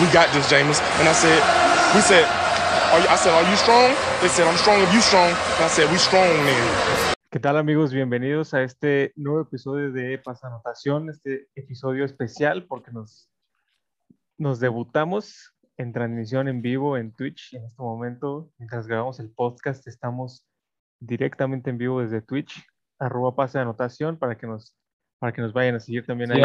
we got this, James. And I said, we said, are you, I said, are you strong? They said, I'm strong if you strong. And I said, we strong then. ¿Qué tal amigos? Bienvenidos a este nuevo episodio de Pasanotación, este episodio especial porque nos, nos debutamos en transmisión en vivo en Twitch. En este momento, mientras grabamos el podcast, estamos directamente en vivo desde Twitch, arroba pase de anotación para que nos, para que nos vayan a seguir también ahí.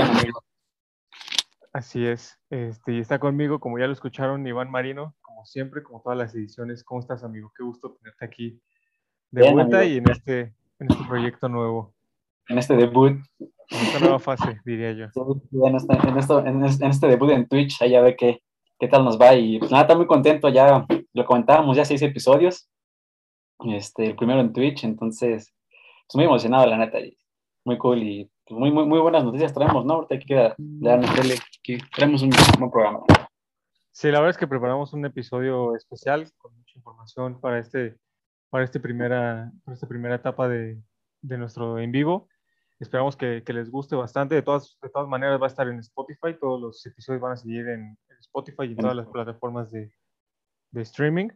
Así es. Este, y está conmigo, como ya lo escucharon, Iván Marino, como siempre, como todas las ediciones. ¿Cómo estás, amigo? Qué gusto tenerte aquí de Bien, vuelta amigo. y en este, en este proyecto nuevo, en este debut, en esta nueva fase, diría yo. en este, en, esto, en, este, en este debut en Twitch, ahí a ver qué, qué tal nos va. Y pues nada, está muy contento, ya lo comentábamos, ya seis episodios, este, el primero en Twitch, entonces, pues muy emocionado, la neta, y muy cool y muy, muy, muy buenas noticias traemos, ¿no? Ahorita hay que darle que traemos un buen programa. Sí, la verdad es que preparamos un episodio especial con mucha información para este, para este primera, para esta primera etapa de, de nuestro en vivo. Esperamos que, que les guste bastante. De todas, de todas maneras va a estar en Spotify. Todos los episodios van a seguir en, en Spotify y en todas las plataformas de, de streaming.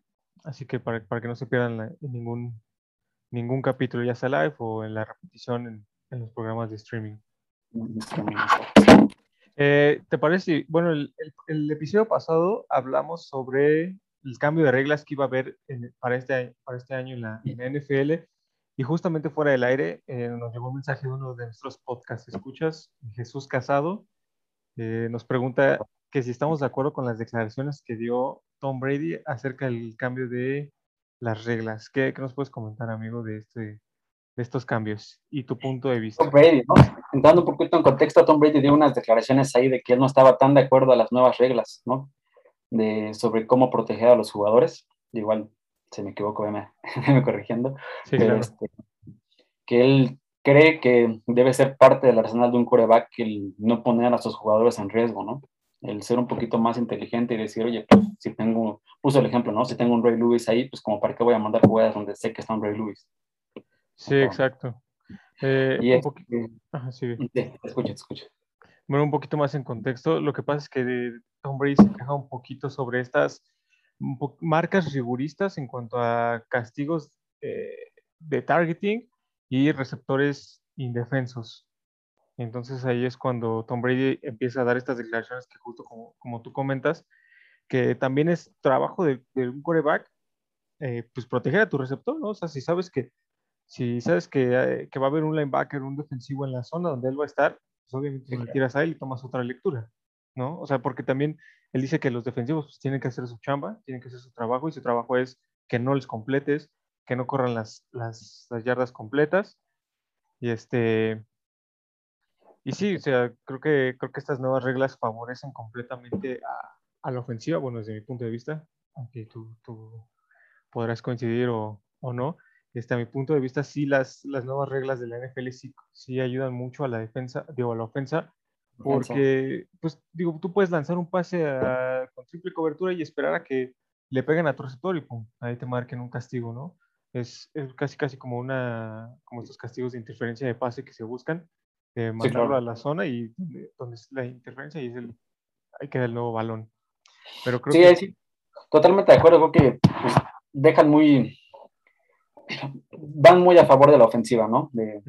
Así que para, para que no se pierdan la- en ningún, ningún capítulo, ya sea live o en la repetición en, en los programas de streaming. Eh, ¿Te parece? Bueno, el, el- el episodio pasado hablamos sobre el cambio de reglas que iba a haber en- para, este, año- para este año en la, en la NFL. Y justamente fuera del aire eh, nos llegó un mensaje de uno de nuestros podcast escuchas, Jesús Casado. eh, nos pregunta que si estamos de acuerdo con las declaraciones que dio Tom Brady acerca del cambio de las reglas. ¿Qué, qué nos puedes comentar, amigo, de, este, de estos cambios y tu punto de vista? Tom Brady, ¿no? Entrando un poquito en contexto, Tom Brady dio unas declaraciones ahí de que él no estaba tan de acuerdo a las nuevas reglas, ¿no? De, sobre cómo proteger a los jugadores. Igual, si me equivoco, me, me corrigiendo. Sí, pero, claro. este, que él cree que debe ser parte del arsenal de un coreback el no poner a sus jugadores en riesgo, ¿no? El ser un poquito más inteligente y decir, oye, pues si tengo, puso el ejemplo, ¿no? Si tengo un Ray Lewis ahí, pues como para qué voy a mandar jugadas donde sé que está un Ray Lewis. Sí, exacto. Eh, Y un poqui- Ajá, sí, te escucho, te escucho. Bueno, un poquito más en contexto, lo que pasa es que Tom Brady se queja un poquito sobre estas po- marcas riguristas en cuanto a castigos eh, de targeting y receptores indefensos. Entonces ahí es cuando Tom Brady empieza a dar estas declaraciones que justo como, como tú comentas, que también es trabajo de, de un coreback, eh, pues proteger a tu receptor, ¿no? O sea, si sabes que, si sabes que, eh, que va a haber un linebacker, un defensivo en la zona donde él va a estar, pues obviamente Sí, no le claro. tiras a él y tomas otra lectura, ¿no? O sea, porque también él dice que los defensivos pues, tienen que hacer su chamba, tienen que hacer su trabajo y su trabajo es que no les completes, que no corran las, las, las yardas completas. Y este. Y sí, o sea, creo que, creo que estas nuevas reglas favorecen completamente a, a la ofensiva, bueno, desde mi punto de vista, aunque tú, tú podrás coincidir o, o no. Desde mi punto de vista, sí, las, las nuevas reglas de la NFL sí, sí ayudan mucho a la defensa, digo, a la ofensa, porque, pues, digo, tú puedes lanzar un pase a- con triple cobertura y esperar a que le peguen a tu receptor y pum, ahí te marquen un castigo, ¿no? Es, es casi, casi como una, como estos castigos de interferencia de pase que se buscan, de mandarlo claro. a la zona y donde, donde es la interferencia y es el, ahí queda el nuevo balón. Pero creo Sí, que sí, totalmente de acuerdo, creo que pues, dejan muy, van muy a favor de la ofensiva, ¿no? De,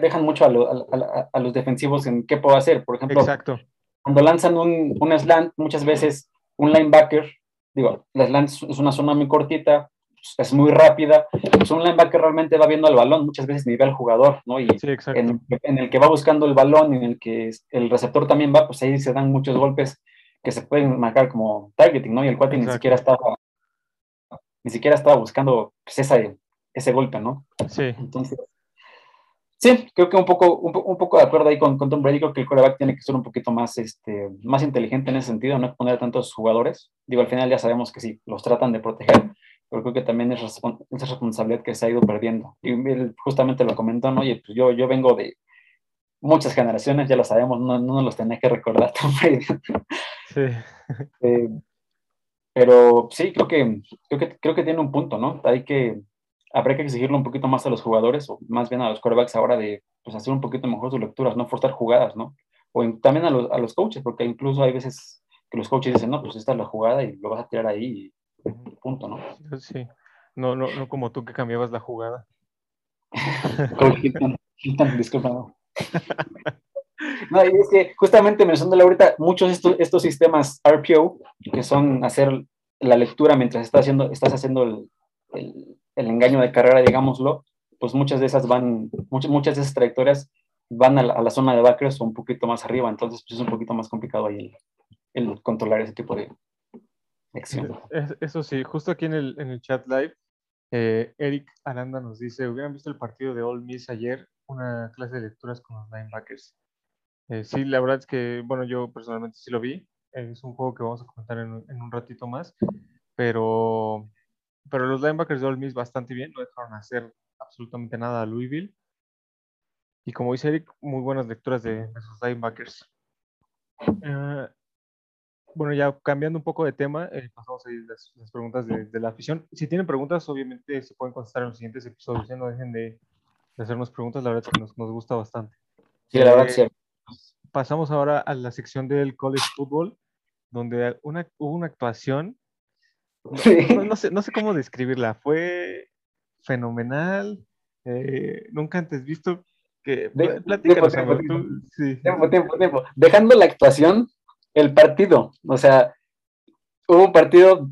dejan mucho a, lo- a- los defensivos en qué puedo hacer. Por ejemplo, exacto. cuando lanzan un, un slant, muchas veces un linebacker, digo, la slant es- una zona muy cortita, es muy rápida, pues un linebacker realmente va viendo el balón, muchas veces ni ve al jugador, ¿no? Y Sí, en, en el que va buscando el balón, en el que el receptor también va, pues ahí se dan muchos golpes que se pueden marcar como targeting, ¿no? Y el cuate ni siquiera estaba, ni siquiera estaba buscando pues, esa, ese golpe, ¿no? Sí, Entonces, sí, creo que un poco, un, un poco de acuerdo ahí con, con Tom Brady, creo que el quarterback tiene que ser un poquito más, este, más inteligente en ese sentido, no poner tantos jugadores. Digo, al final ya sabemos que sí, los tratan de proteger, pero creo que también es, respon- es responsabilidad que se ha ido perdiendo. Y él justamente lo comentó, ¿no? Oye, pues yo, yo vengo de muchas generaciones, ya lo sabemos, no, no nos los tenía que recordar Tom Brady. sí. Eh, pero sí, creo que, creo que creo que tiene un punto, ¿no? Hay que, habría que exigirle un poquito más a los jugadores, o más bien a los quarterbacks ahora de pues, hacer un poquito mejor sus lecturas, no forzar jugadas, ¿no? O en- también a los, a los coaches, porque incluso hay veces que los coaches dicen, no, pues esta es la jugada y lo vas a tirar ahí y punto, ¿no? Sí, no, no, no como tú que cambiabas la jugada. disculpa. No, y es que justamente mencionándole ahorita, muchos de estos, estos sistemas RPO, que son hacer la lectura mientras estás haciendo, estás haciendo el, el, el engaño de carrera, digámoslo, pues muchas de esas van, muchas, muchas de esas trayectorias van a la, zona de backers o un poquito más arriba, entonces pues es un poquito más complicado ahí el, controlar ese tipo de acción. Eso sí, justo aquí en el, en el chat live, eh, Eric Aranda nos dice, ¿hubieran visto el partido de All Miss ayer? Una clase de lecturas con los linebackers. Eh, sí, la verdad es que, bueno, yo personalmente sí lo vi. es un juego que vamos a comentar en, en, un ratito más, pero, pero los linebackers de All Miss bastante bien, no dejaron hacer absolutamente nada a Louisville. Y como dice Eric, muy buenas lecturas de, de sus linebackers. Uh, bueno, ya cambiando un poco de tema, eh, pasamos a las, las preguntas de, de, la afición. Si tienen preguntas, obviamente se pueden contestar en los siguientes episodios. Ya no dejen de, de hacernos preguntas, la verdad es que nos, nos gusta bastante. Sí, la verdad, sí. Pasamos ahora a la sección del college football, donde una, hubo una actuación. Sí. No, no, sé, no sé cómo describirla. Fue fenomenal, eh, nunca antes visto que... De, tiempo, tiempo, sí. tiempo, tiempo, tiempo. Dejando la actuación, el partido, o sea, hubo un partido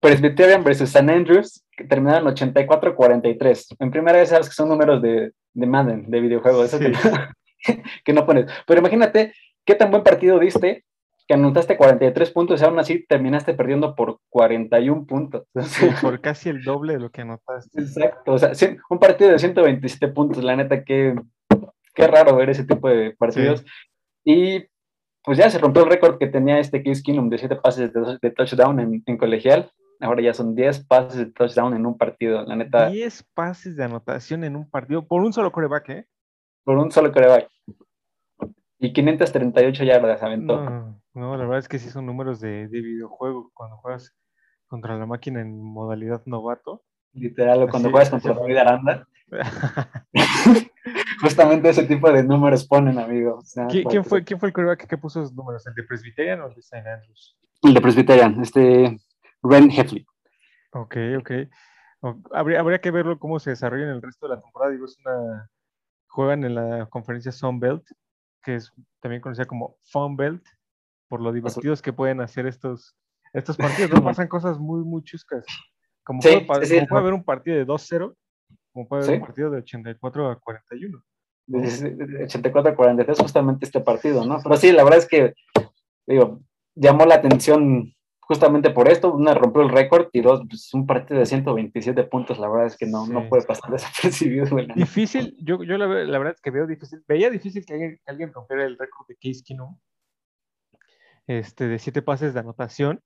Presbyterian versus San Andrews que terminaron 84-43. En primera vez sabes que son números de, de Madden, de videojuegos, sí. que, que no pones. Pero imagínate qué tan buen partido diste que anotaste 43 puntos y aún así terminaste perdiendo por 41 puntos. Sí, por casi el doble de lo que anotaste. Exacto, o sea, un partido de 127 puntos, la neta, qué, qué raro ver ese tipo de partidos. Sí. Y pues ya se rompió el récord que tenía este Case Keenum de 7 pases de, de touchdown en, en, colegial. Ahora ya son 10 pases de touchdown en un partido, la neta. 10 pases de anotación en un partido por un solo coreback, ¿eh? Por un solo coreback. Y 538 yardas aventó. No, no, la verdad es que sí son números de, de videojuego cuando juegas contra la máquina en modalidad novato. Literal, o cuando juegas contra David Aranda. Justamente ese tipo de números ponen, amigo. O sea, ¿Quién, ¿Quién, fue, ¿Quién fue el coreback que puso esos números? ¿El de Presbyterian o el de St. Andrews? El de Presbyterian, este Ren Heffley. Ok, ok. Habría, habría que verlo cómo se desarrolla en el resto de la temporada. Digo, es una. Juegan en la conferencia Sun Belt, que es también conocida como Fun Belt, por lo divertidos que pueden hacer estos, estos partidos. ¿no? Pasan cosas muy, muy chuscas. Como, sí, puede, sí, como sí. puede haber un partido de 2-0, como puede haber un partido de 84 a 41. ¿no? De 84 a 43, justamente este partido, ¿no? Pero sí, la verdad es que, digo, llamó la atención justamente por esto, una rompió el récord y dos, pues, un partido de 127 puntos, la verdad es que no, sí. no puede pasar desapercibido. Bueno. Difícil, yo, yo la, la, verdad es que veo difícil, veía difícil que alguien, que alguien rompiera el récord de Case Keenum, este, de siete pases de anotación,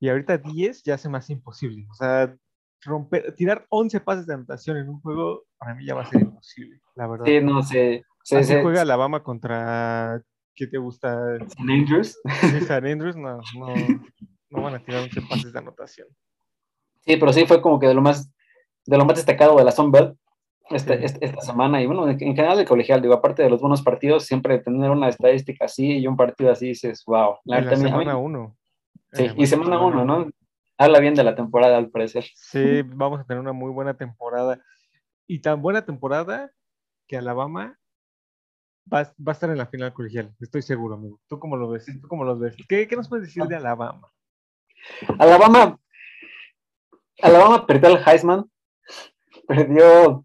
y ahorita 10 ya hace más imposible, o sea, romper, tirar 11 pases de anotación en un juego, para mí ya va a ser imposible, la verdad. Sí, no sé. Sí, Así sí, juega Alabama contra, ¿qué te gusta? San Andrews. Sí, San Andrews, no, no, no van a tirar 11 pases de anotación. Sí, pero sí fue como que de lo más, de lo más destacado de la Sunbelt esta, sí. esta, semana. Y bueno, en general de colegial, digo, aparte de los buenos partidos, siempre tener una estadística así y un partido así, dices, wow. La, la semana 1. Sí, y semana 1, ¿no? Habla bien de la temporada, al parecer. Sí, vamos a tener una muy buena temporada. Y tan buena temporada que Alabama va, va a estar en la final colegial, estoy seguro, amigo. ¿Tú cómo lo ves? ¿Tú cómo lo ves? ¿Qué, qué nos puedes decir de Alabama? Alabama, Alabama perdió al Heisman, perdió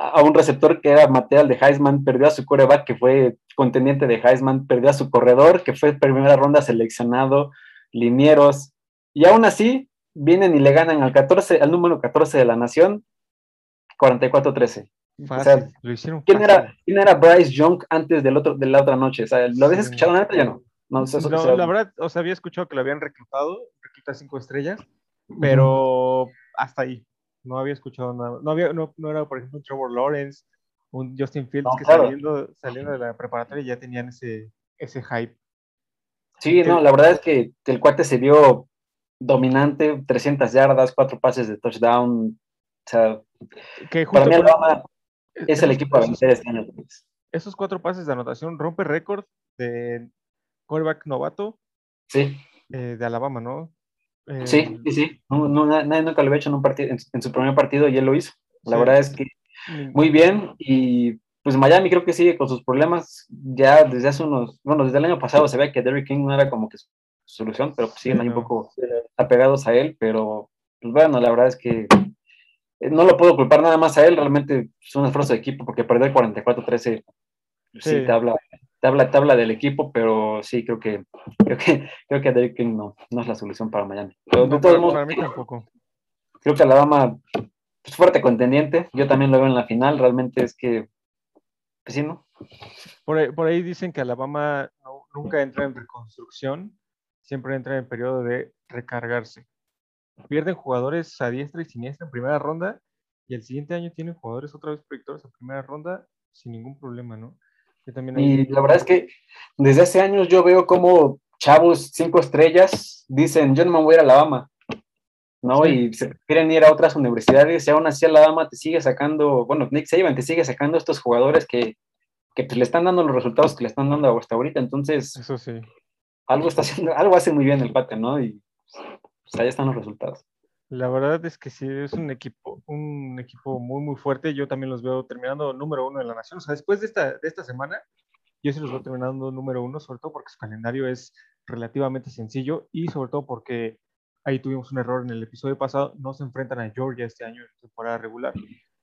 a un receptor que era material de Heisman, perdió a su coreback que fue contendiente de Heisman, perdió a su corredor que fue primera ronda seleccionado, linieros, y aún así vienen y le ganan al 14, al número 14 de la nación, 44-13. O sea, ¿quién, era, ¿Quién era Bryce Young antes del otro, de la otra noche? O sea, ¿Lo habías escuchado nada? Ya no. No, eso, no, la verdad, o sea, había escuchado que lo habían reclutado, recluta cinco estrellas, pero hasta ahí. No había escuchado nada. No, había, no, no era, por ejemplo, un Trevor Lawrence, un Justin Fields no, que claro. saliendo, saliendo de la preparatoria ya tenían ese, ese hype. Sí, no, la verdad es que el cuate se vio dominante, 300 yardas, cuatro pases de touchdown. O sea, que para mí Alabama es el equipo a vencer este año. Esos cuatro pases de anotación rompe récord de quarterback novato Sí. Eh, de Alabama, ¿no? Sí, sí, sí. No, nadie nunca lo había hecho en, un partido, en, su primer partido y él lo hizo. La verdad es que muy bien y pues Miami creo que sigue con sus problemas ya desde hace unos, bueno, desde el año pasado se ve que Derrick King no era como que su solución, pero pues siguen ahí un poco apegados a él, pero pues bueno, la verdad es que eh, no lo puedo culpar nada más a él, realmente es un esfuerzo de equipo porque perder 44-13 pues sí. te habla tabla habla, del equipo, pero sí creo que creo que creo que King no, no es la solución para Miami. Pero de todos modos, mí tampoco. Creo que Alabama es fuerte contendiente, yo también lo veo en la final, realmente es que pues sí, ¿no? Por ahí, por ahí dicen que Alabama nunca entra en reconstrucción, siempre entra en periodo de recargarse pierden jugadores a diestra y siniestra en primera ronda y el siguiente año tienen jugadores otra vez proyectores en primera ronda sin ningún problema, ¿no? Y la verdad es que desde hace años yo veo como chavos cinco estrellas dicen, yo no me voy a ir a Alabama, ¿no? Y se quieren ir a otras universidades y aún así Alabama te sigue sacando, bueno, Nick Saban te sigue sacando estos jugadores que, que pues, le están dando los resultados que le están dando hasta ahorita, entonces... Eso sí. Algo está haciendo, algo hace muy bien el pate, ¿no? Y pues ahí están los resultados. La verdad es que sí, es un equipo, un equipo muy, muy fuerte. Yo también los veo terminando número uno en la nación. O sea, después de esta, de esta semana, yo sí los veo terminando número uno, sobre todo porque su calendario es relativamente sencillo y sobre todo porque ahí tuvimos un error en el episodio pasado. No se enfrentan a Georgia este año en temporada regular.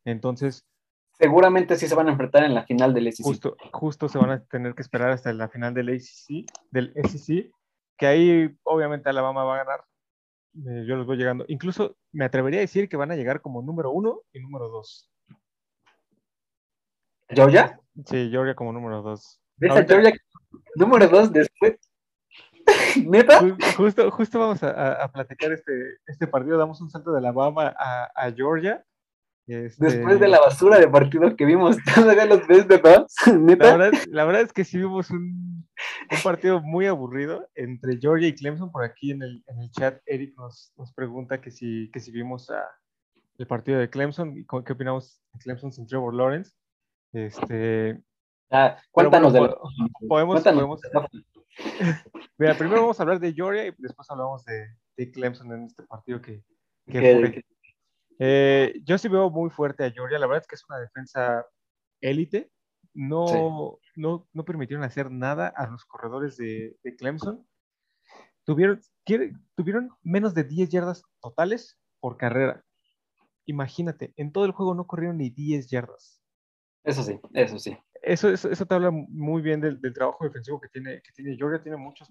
Entonces. Seguramente sí se van a enfrentar en la final del SEC. Justo, justo se van a tener que esperar hasta la final del ACC, del SEC, que ahí obviamente Alabama va a ganar eh, yo los voy llegando. Incluso me atrevería a decir que van a llegar como número uno y número dos. ¿Georgia? Sí, Georgia como número dos. Georgia número dos después? ¿Neta? Justo, justo vamos a, platicar este, este partido. Damos un salto de Alabama a, a Georgia este, Después de la basura de partido que vimos, todavía los ves de ¿Neta? La verdad, es que sí vimos un, partido muy aburrido entre Georgia y Clemson. Por aquí en el, en el chat, Eric nos, nos pregunta que si, que si vimos a, el partido de Clemson y qué opinamos de Clemson sin Trevor Lawrence. Este, ah, cuéntanos de podemos, podemos, Mira, primero vamos a hablar de Georgia y después hablamos de, de Clemson en este partido que, que, eh, yo sí veo muy fuerte a Georgia. La verdad es que es una defensa élite. No, no, no, permitieron hacer nada a los corredores de, Clemson. Tuvieron, tuvieron menos de 10 yardas totales por carrera. Imagínate, en todo el juego no corrieron ni 10 yardas. Eso sí, eso sí. Eso, eso, te habla muy bien del, trabajo defensivo que tiene, que tiene Georgia. Tiene muchos,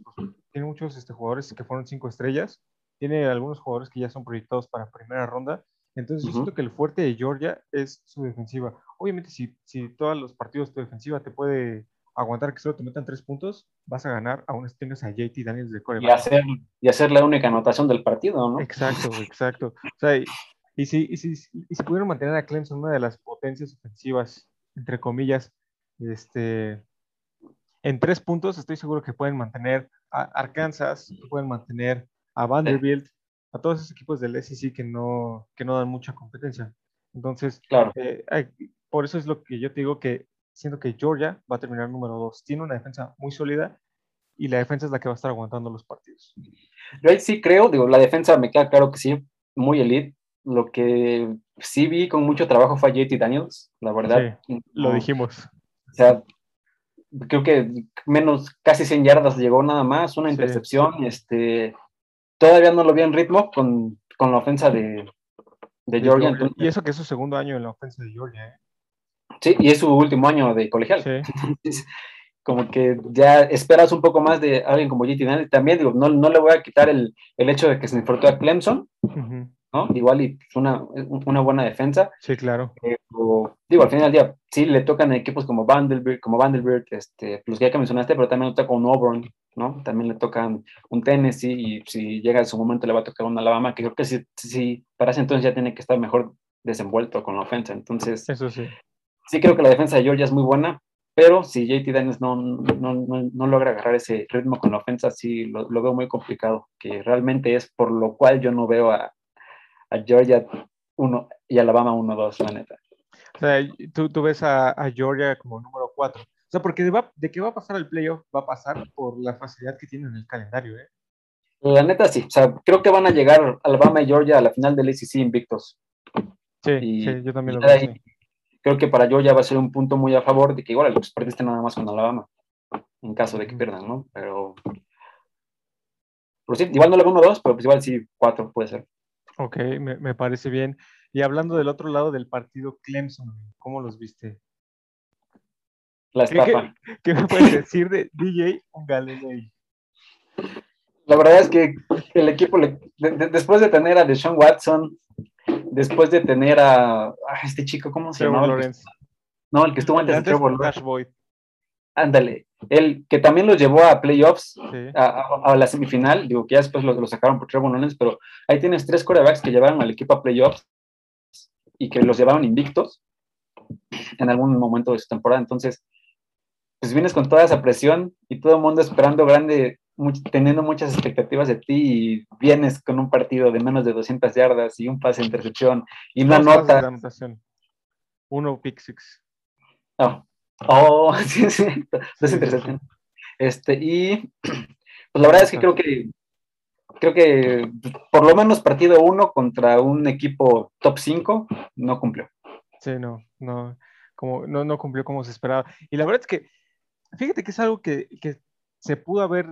tiene muchos este, jugadores que fueron cinco estrellas. Tiene algunos jugadores que ya son proyectados para primera ronda. Entonces, yo siento que el fuerte de Georgia es su defensiva. Obviamente, si, si todos los partidos tu defensiva te puede aguantar que solo te metan tres puntos, vas a ganar, aún tengas a JT Daniels de coreback. Y hacer, y hacer la única anotación del partido, ¿no? Exacto, exacto. O sea, y, si, y, si, y si pudieron mantener a Clemson una de las potencias ofensivas, entre comillas, este, en tres puntos, estoy seguro que pueden mantener a Arkansas, pueden mantener a Vanderbilt, a todos esos equipos del SEC que no, que no dan mucha competencia. Entonces, claro. Eh, por eso es lo que yo te digo que siento que Georgia va a terminar número dos. Tiene una defensa muy sólida y la defensa es la que va a estar aguantando los partidos. Yo ahí sí creo, digo, la defensa me queda claro que sí, muy elite. Lo que sí vi con mucho trabajo fue JT Daniels, la verdad. lo dijimos. O sea, creo que menos, casi 100 yardas llegó nada más, una intercepción, este, todavía no lo vi en ritmo con, con la ofensa de, de, Georgia. y eso que es su segundo año en la ofensa de Georgia. ¿eh? Sí, y es su último año de colegial. Entonces, como que ya esperas un poco más de alguien como JT También digo, no, no le voy a quitar el, el hecho de que se enfrentó a Clemson, ¿no? Igual y una, una buena defensa. Sí, claro. digo, al final del día, sí le tocan equipos como Vanderbilt, como Vanderbilt, este, los que ya que mencionaste, pero también le toca un Auburn, ¿no? También le tocan un Tennessee y si llega en su momento le va a tocar un Alabama, que creo que sí, sí, para ese entonces ya tiene que estar mejor desenvuelto con la ofensa. Entonces, eso sí. Sí creo que la defensa de Georgia es muy buena, pero si JT Daniels no, no, no, no, logra agarrar ese ritmo con la ofensa, sí lo, lo, veo muy complicado, que realmente es por lo cual yo no veo a, a Georgia 1 y Alabama 1-2, la neta. O sea, tú, tú ves a, a, Georgia como número 4. O sea, porque de, va, de qué va a pasar el playoff, va a pasar por la facilidad que tiene en el calendario, ¿eh? La neta sí, o sea, creo que van a llegar Alabama y Georgia a la final del ACC invictos. Sí, sí, yo también lo veo. Creo que para Georgia va a ser un punto muy a favor de que igual los perdiste nada más con Alabama, en caso de que pierdan, ¿no? Pero, pero sí, igual no le 1-2, pero pues igual sí, 4 puede ser. Ok, me, me, parece bien. Y hablando del otro lado del partido Clemson, ¿cómo los viste? La estafa. ¿Qué, me puedes decir de DJ Galilei? La verdad es que el equipo, después de tener a Deshaun Watson, después de tener a, este chico, ¿cómo se llama? No, el que estuvo antes, de Trevor Lawrence. Ándale, el que también los llevó a playoffs, a, la semifinal, digo que ya después lo, sacaron por Trevor Lawrence, pero ahí tienes tres corebacks que llevaron al equipo a playoffs y que los llevaron invictos en algún momento de su temporada. Entonces, pues vienes con toda esa presión y todo el mundo esperando grande, teniendo muchas expectativas de ti y vienes con un partido de menos de 200 yardas y un pase de intercepción y una nota. Uno pick six. Oh sí, sí, dos intercepciones. Este, y pues la verdad es que creo que creo que por lo menos partido uno contra un equipo top 5 no cumplió. Sí, no, no, como, no, no cumplió como se esperaba. Y la verdad es que, fíjate que es algo que, que se pudo haber,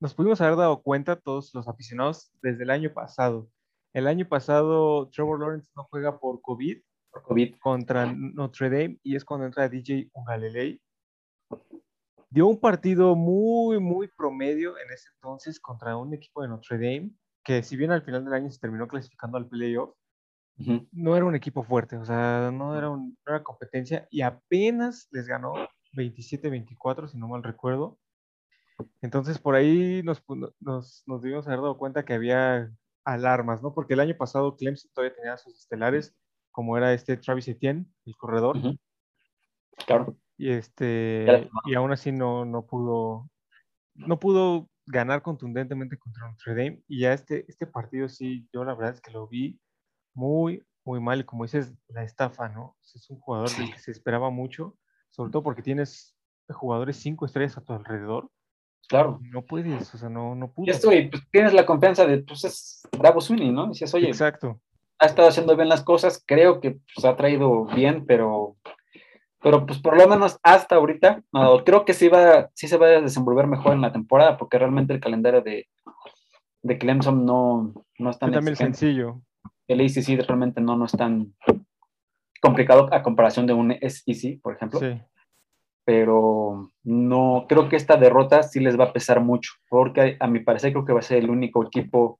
nos pudimos haber dado cuenta todos los aficionados desde el año pasado. El año pasado Trevor Lawrence no juega por COVID, por COVID. contra Notre Dame y es cuando entra DJ Ungalelei dio un partido muy, muy promedio en ese entonces contra un equipo de Notre Dame, que si bien al final del año se terminó clasificando al playoff, no era un equipo fuerte, o sea, no era, una competencia y apenas les ganó 27-24, si no mal recuerdo. Entonces por ahí nos, nos, nos debimos haber dado cuenta que había alarmas, ¿no? Porque el año pasado Clemson todavía tenía sus estelares, como era este Travis Etienne, el corredor. Claro y este y aún así no, no pudo no pudo ganar contundentemente contra Notre Dame y ya este, este partido sí, yo la verdad es que lo vi muy, muy mal y como dices, la estafa, ¿no? Es un jugador del que se esperaba mucho, sobre todo porque tienes jugadores cinco estrellas a tu alrededor. Claro. No puedes, o sea, no, no pudo. Y esto, y pues tienes la confianza de, pues es Bravo Sweeney, ¿no? Dices, oye, Exacto. Ha estado haciendo bien las cosas, creo que pues, ha traído bien, pero pero pues por lo menos hasta ahorita, creo que sí, va, sí se va a desenvolver mejor en la temporada, porque realmente el calendario de, de Clemson no, no es tan también sencillo. El ACC realmente no, no es tan complicado a comparación de un SEC, por ejemplo. Sí. Pero no, creo que esta derrota sí les va a pesar mucho, porque a mi parecer creo que va a ser el único equipo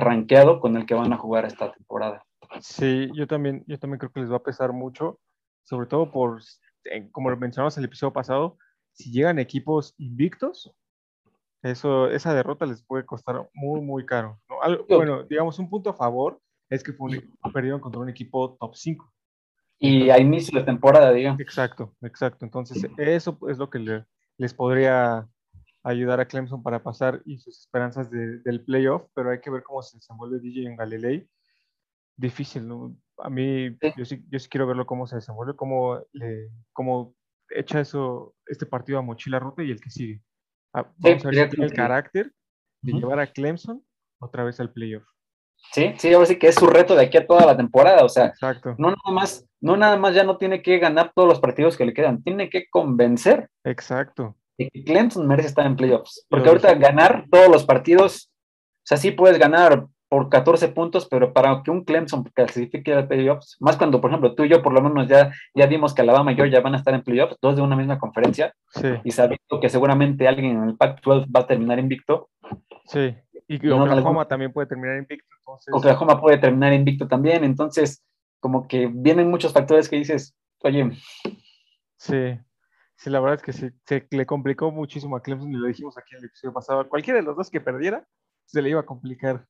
rankeado con el que van a jugar esta temporada. Sí, yo también, yo también creo que les va a pesar mucho sobre todo por, como lo mencionamos en el episodio pasado, si llegan equipos invictos, eso, esa derrota les puede costar muy, muy caro. bueno, digamos, un punto a favor es que perdieron contra un equipo top 5. Y a inicio de temporada, digamos. Exacto, exacto. Entonces, eso es lo que les podría ayudar a Clemson para pasar y sus esperanzas del playoff, pero hay que ver cómo se desenvuelve DJ en Galilei. Difícil, ¿no? a mí, yo, sí, yo sí quiero verlo cómo se desenvuelve, cómo, le, cómo echa eso, este partido a mochila ruta y el que sigue. Ah, vamos a ver si tiene el carácter de llevar a Clemson otra vez al playoff. Sí, sí, ahora sí que es su reto de aquí a toda la temporada, o sea, Exacto. no nada más, no nada más ya no tiene que ganar todos los partidos que le quedan, tiene que convencer. Exacto. De que Clemson merece estar en playoffs, porque ahorita ganar todos los partidos, o sea, sí puedes ganar por 14 puntos, pero para que un Clemson clasifique a playoffs, más cuando, por ejemplo, tú y yo por lo menos ya, ya vimos que Alabama y Georgia van a estar en playoffs, dos de una misma conferencia, y sabiendo que seguramente alguien en el Pac-12 va a terminar invicto. Sí, y que Oklahoma también puede terminar invicto. Entonces... Oklahoma puede terminar invicto también, entonces como que vienen muchos factores que dices, oye. Sí, sí, la verdad es que se, se le complicó muchísimo a Clemson y lo dijimos aquí en el episodio pasado. Cualquiera de los dos que perdiera, se le iba a complicar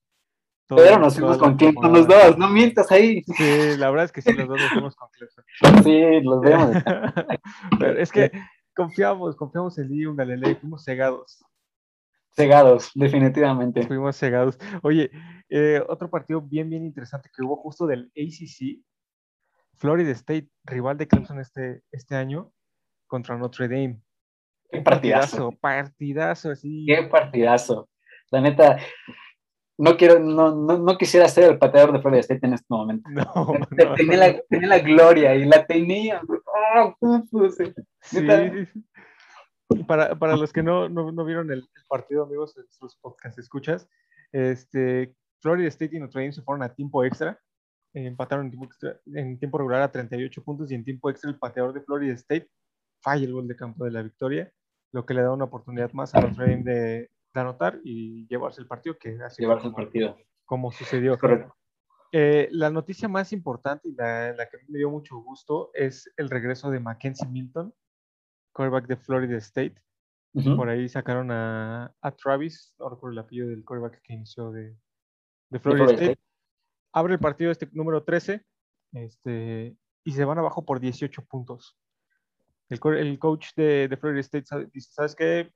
pero nos fuimos con Clemson los dos, no mientas ahí. Sí, la verdad es que sí, los dos nos fuimos con Clemson. Sí, los vemos. Pero es que confiamos, confiamos en Lee Galilei, fuimos cegados. Cegados, definitivamente. Fuimos cegados. Oye, eh, otro partido bien, bien interesante que hubo justo del ACC, Florida State, rival de Clemson este, este año, contra Notre Dame. Qué partidazo. Partidazo, partidazo, así. Qué partidazo. La neta, no quiero, no, no, no, quisiera ser el pateador de Florida State en este momento. No, tenía, La, tenía, La, gloria y la tenía. Oh, sí, para, para, los que no, no, vieron el, partido, amigos, en sus podcast escuchas, este, Florida State y Notre Dame se fueron a tiempo extra. empataron en tiempo, extra, en tiempo regular a 38 puntos y en tiempo extra el pateador de Florida State falla el gol de campo de la victoria, lo que le da una oportunidad más a Notre Dame de, de anotar y llevarse el partido, que así llevarse el partido. Como sucedió. Correcto. Eh, la noticia más importante y la, la, que me dio mucho gusto es el regreso de Mackenzie Milton, quarterback de Florida State. Por ahí sacaron a, a, Travis, no recuerdo el apellido del quarterback que inició de, de Florida, State. Abre el partido este número 13 este, y se van abajo por 18 puntos. El, el coach de, de, Florida State dice, ¿sabes qué?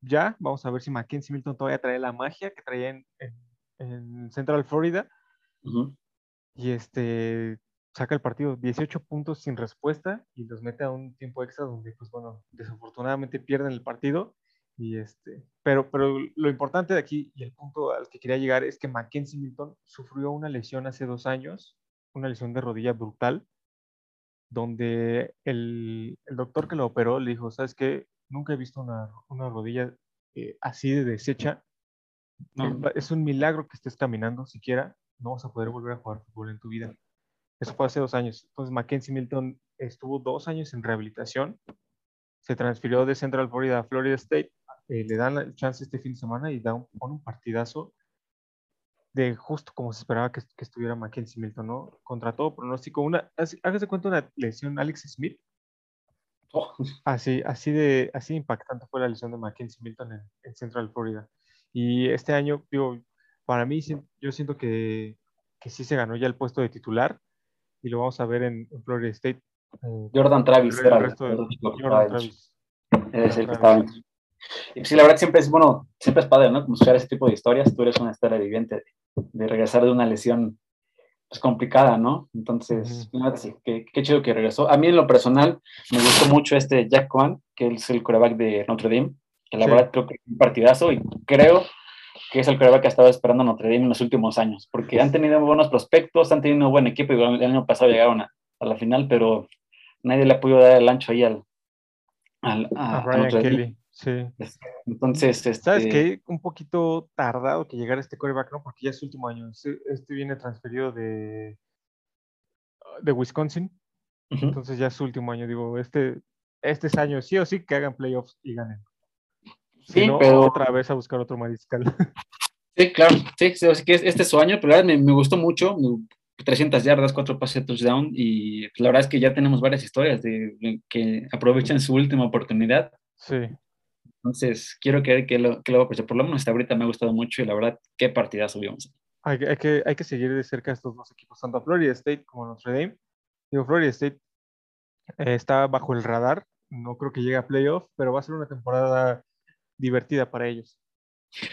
Ya, vamos a ver si Mackenzie Milton todavía trae la magia que traía en, en, Central Florida. Y este saca el partido 18 puntos sin respuesta y los mete a un tiempo extra donde, pues bueno, desafortunadamente pierden el partido. Y este, pero, pero lo importante de aquí y el punto al que quería llegar es que Mackenzie Milton sufrió una lesión hace dos años, una lesión de rodilla brutal, donde el, el doctor que lo operó le dijo, ¿sabes qué? Nunca he visto una, una rodilla eh, así de deshecha. Es un milagro que estés caminando siquiera. No vas a poder volver a jugar fútbol en tu vida. Eso fue hace dos años. Entonces Mackenzie Milton estuvo dos años en rehabilitación. Se transfirió de Central Florida a Florida State. Eh, le dan la chance este fin de semana y da un, un partidazo de justo como se esperaba que, que, estuviera Mackenzie Milton, ¿no? Contra todo pronóstico. Una, hágase cuenta una lesión Alex Smith. Oh. Así, así, de, así impactante fue la lesión de Mackenzie Milton en, Central Florida. Y este año, digo, para mí, yo siento que, que sí se ganó ya el puesto de titular y lo vamos a ver en, Florida State. Jordan Travis era el, Jordan Travis. Es el que estaba. Y sí, la verdad siempre es, bueno, siempre es padre, ¿no? Como escuchar ese tipo de historias. Tú eres una historia viviente de, regresar de una lesión pues, complicada, ¿no? Entonces, sí, qué, qué, chido que regresó. A mí en lo personal me gustó mucho este Jack Kwan, que es el coreback de Notre Dame, que la verdad creo que es un partidazo y creo que es el coreback que ha estado esperando Notre Dame en los últimos años, porque han tenido buenos prospectos, han tenido un buen equipo, y el año pasado llegaron a, a la final, pero nadie le ha podido dar el ancho ahí al, al a, a Kelly. Sí. Entonces, este... ¿sabes qué? Un poquito tardado que llegara este coreback, ¿no? Porque ya es su último año. Este, este viene transferido de, de Wisconsin. Entonces ya es su último año. Digo, este, este es año sí o sí que hagan playoffs y ganen. Sí, pero... otra vez a buscar otro mariscal. Sí, claro. Sí, sí, que este es su año, pero la verdad me, me gustó mucho. 300 yardas, 4 pases touchdown y la verdad es que ya tenemos varias historias de, que aprovechan su última oportunidad. Sí. Entonces, quiero creer que lo, que lo voy a Por lo menos hasta ahorita me ha gustado mucho y la verdad, qué partidazo vimos. Hay, hay, que, hay que seguir de cerca estos dos equipos, tanto Florida State como Notre Dame. Digo, Florida State eh, está bajo el radar, no creo que llegue a playoff, pero va a ser una temporada divertida para ellos.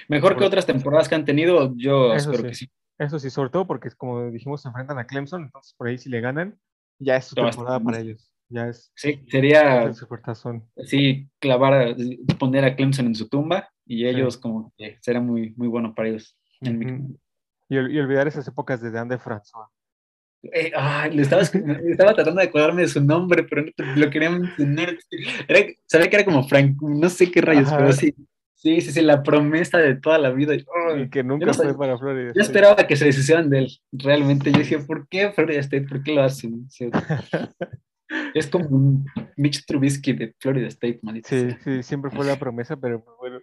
Mejor que otras temporadas que han tenido, yo espero que sí. Eso sí, sobre todo porque, como dijimos, se enfrentan a Clemson, entonces por ahí si le ganan, ya es su temporada para ellos. Ya es. Sí, sería. Sí, clavar, poner a Clemson en su tumba y ellos, como que será muy, muy bueno para ellos. y, olvidar esas épocas de Dan de François. Eh, le estaba, estaba, tratando de acordarme de su nombre, pero no lo quería mencionar. sabía que era como Frank, no sé qué rayos, pero sí. Sí, sí, sí, la promesa de toda la vida. y que nunca fue para Florida. Yo esperaba que se deshicieran de él, realmente. Yo dije, ¿por qué Florida State? ¿Por qué lo hacen? es como un Mitch Trubisky de Florida State, manito. Sí, sí, siempre fue la promesa, pero pues, bueno,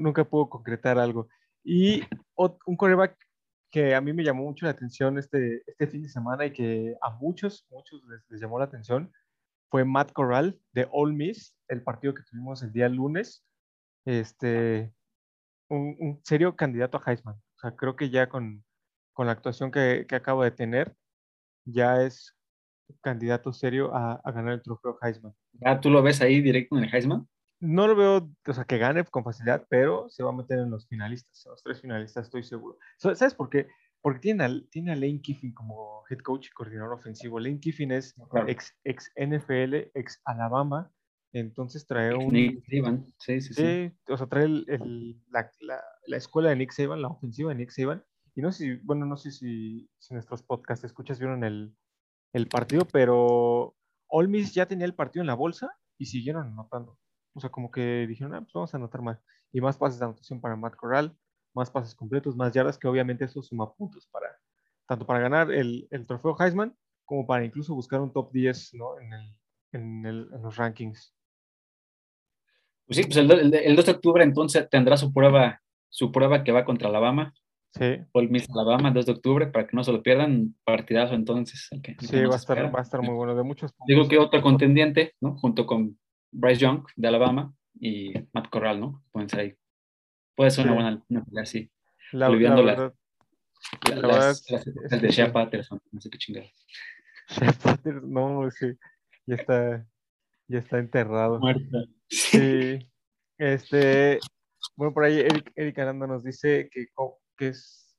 nunca pudo concretar algo. Y un coreback que a mí me llamó mucho la atención este, este fin de semana y que a muchos, muchos les, les llamó la atención fue Matt Corral de Ole Miss, el partido que tuvimos el día lunes este, un, serio candidato a Heisman. O sea, creo que ya con, con la actuación que, que, acabo de tener, ya es candidato serio a, a, ganar el trofeo Heisman. Ah, ¿tú lo ves ahí directo en el Heisman? No lo veo, o sea, que gane con facilidad, pero se va a meter en los finalistas, los tres finalistas, estoy seguro. ¿Sabes por qué? Porque tiene a, tiene a Lane Kiffin como head coach y coordinador ofensivo. Lane Kiffin es ex, ex NFL, ex Alabama, Entonces trae un... Nick Saban, sí, sí, sí. o sea, trae el, la, la, escuela de Nick Saban, la ofensiva de Nick Saban. Y no sé si, bueno, no sé si, si nuestros podcast escuchas vieron el, el partido, pero Olmis ya tenía el partido en la bolsa y siguieron anotando. O sea, como que dijeron, ah, pues vamos a anotar más. Y más pases de anotación para Matt Corral, más pases completos, más yardas, que obviamente eso suma puntos para, tanto para ganar el, el trofeo Heisman, como para incluso buscar un top 10 ¿no? en, el, en, el, en, los rankings. Pues sí, pues el, el, 2 de octubre entonces tendrá su prueba, su prueba que va contra Alabama. Sí. Paul Miss Alabama, 2 de octubre, para que no se lo pierdan, partidazo entonces. sí, va, a estar, va a estar muy bueno, de muchos puntos. Digo que otro contendiente, ¿no? Junto con Bryce Young de Alabama y Matt Corral, ¿no? Pueden ser ahí. Puede ser una buena una pelea así. La, Olvidando la verdad, la, la las, las, de Shea Patterson, no sé qué chingada. Shea Patterson, no, sí, ya está, ya está enterrado. Muerta. Sí. Este, bueno, por ahí Eric, Eric Aranda nos dice que, que es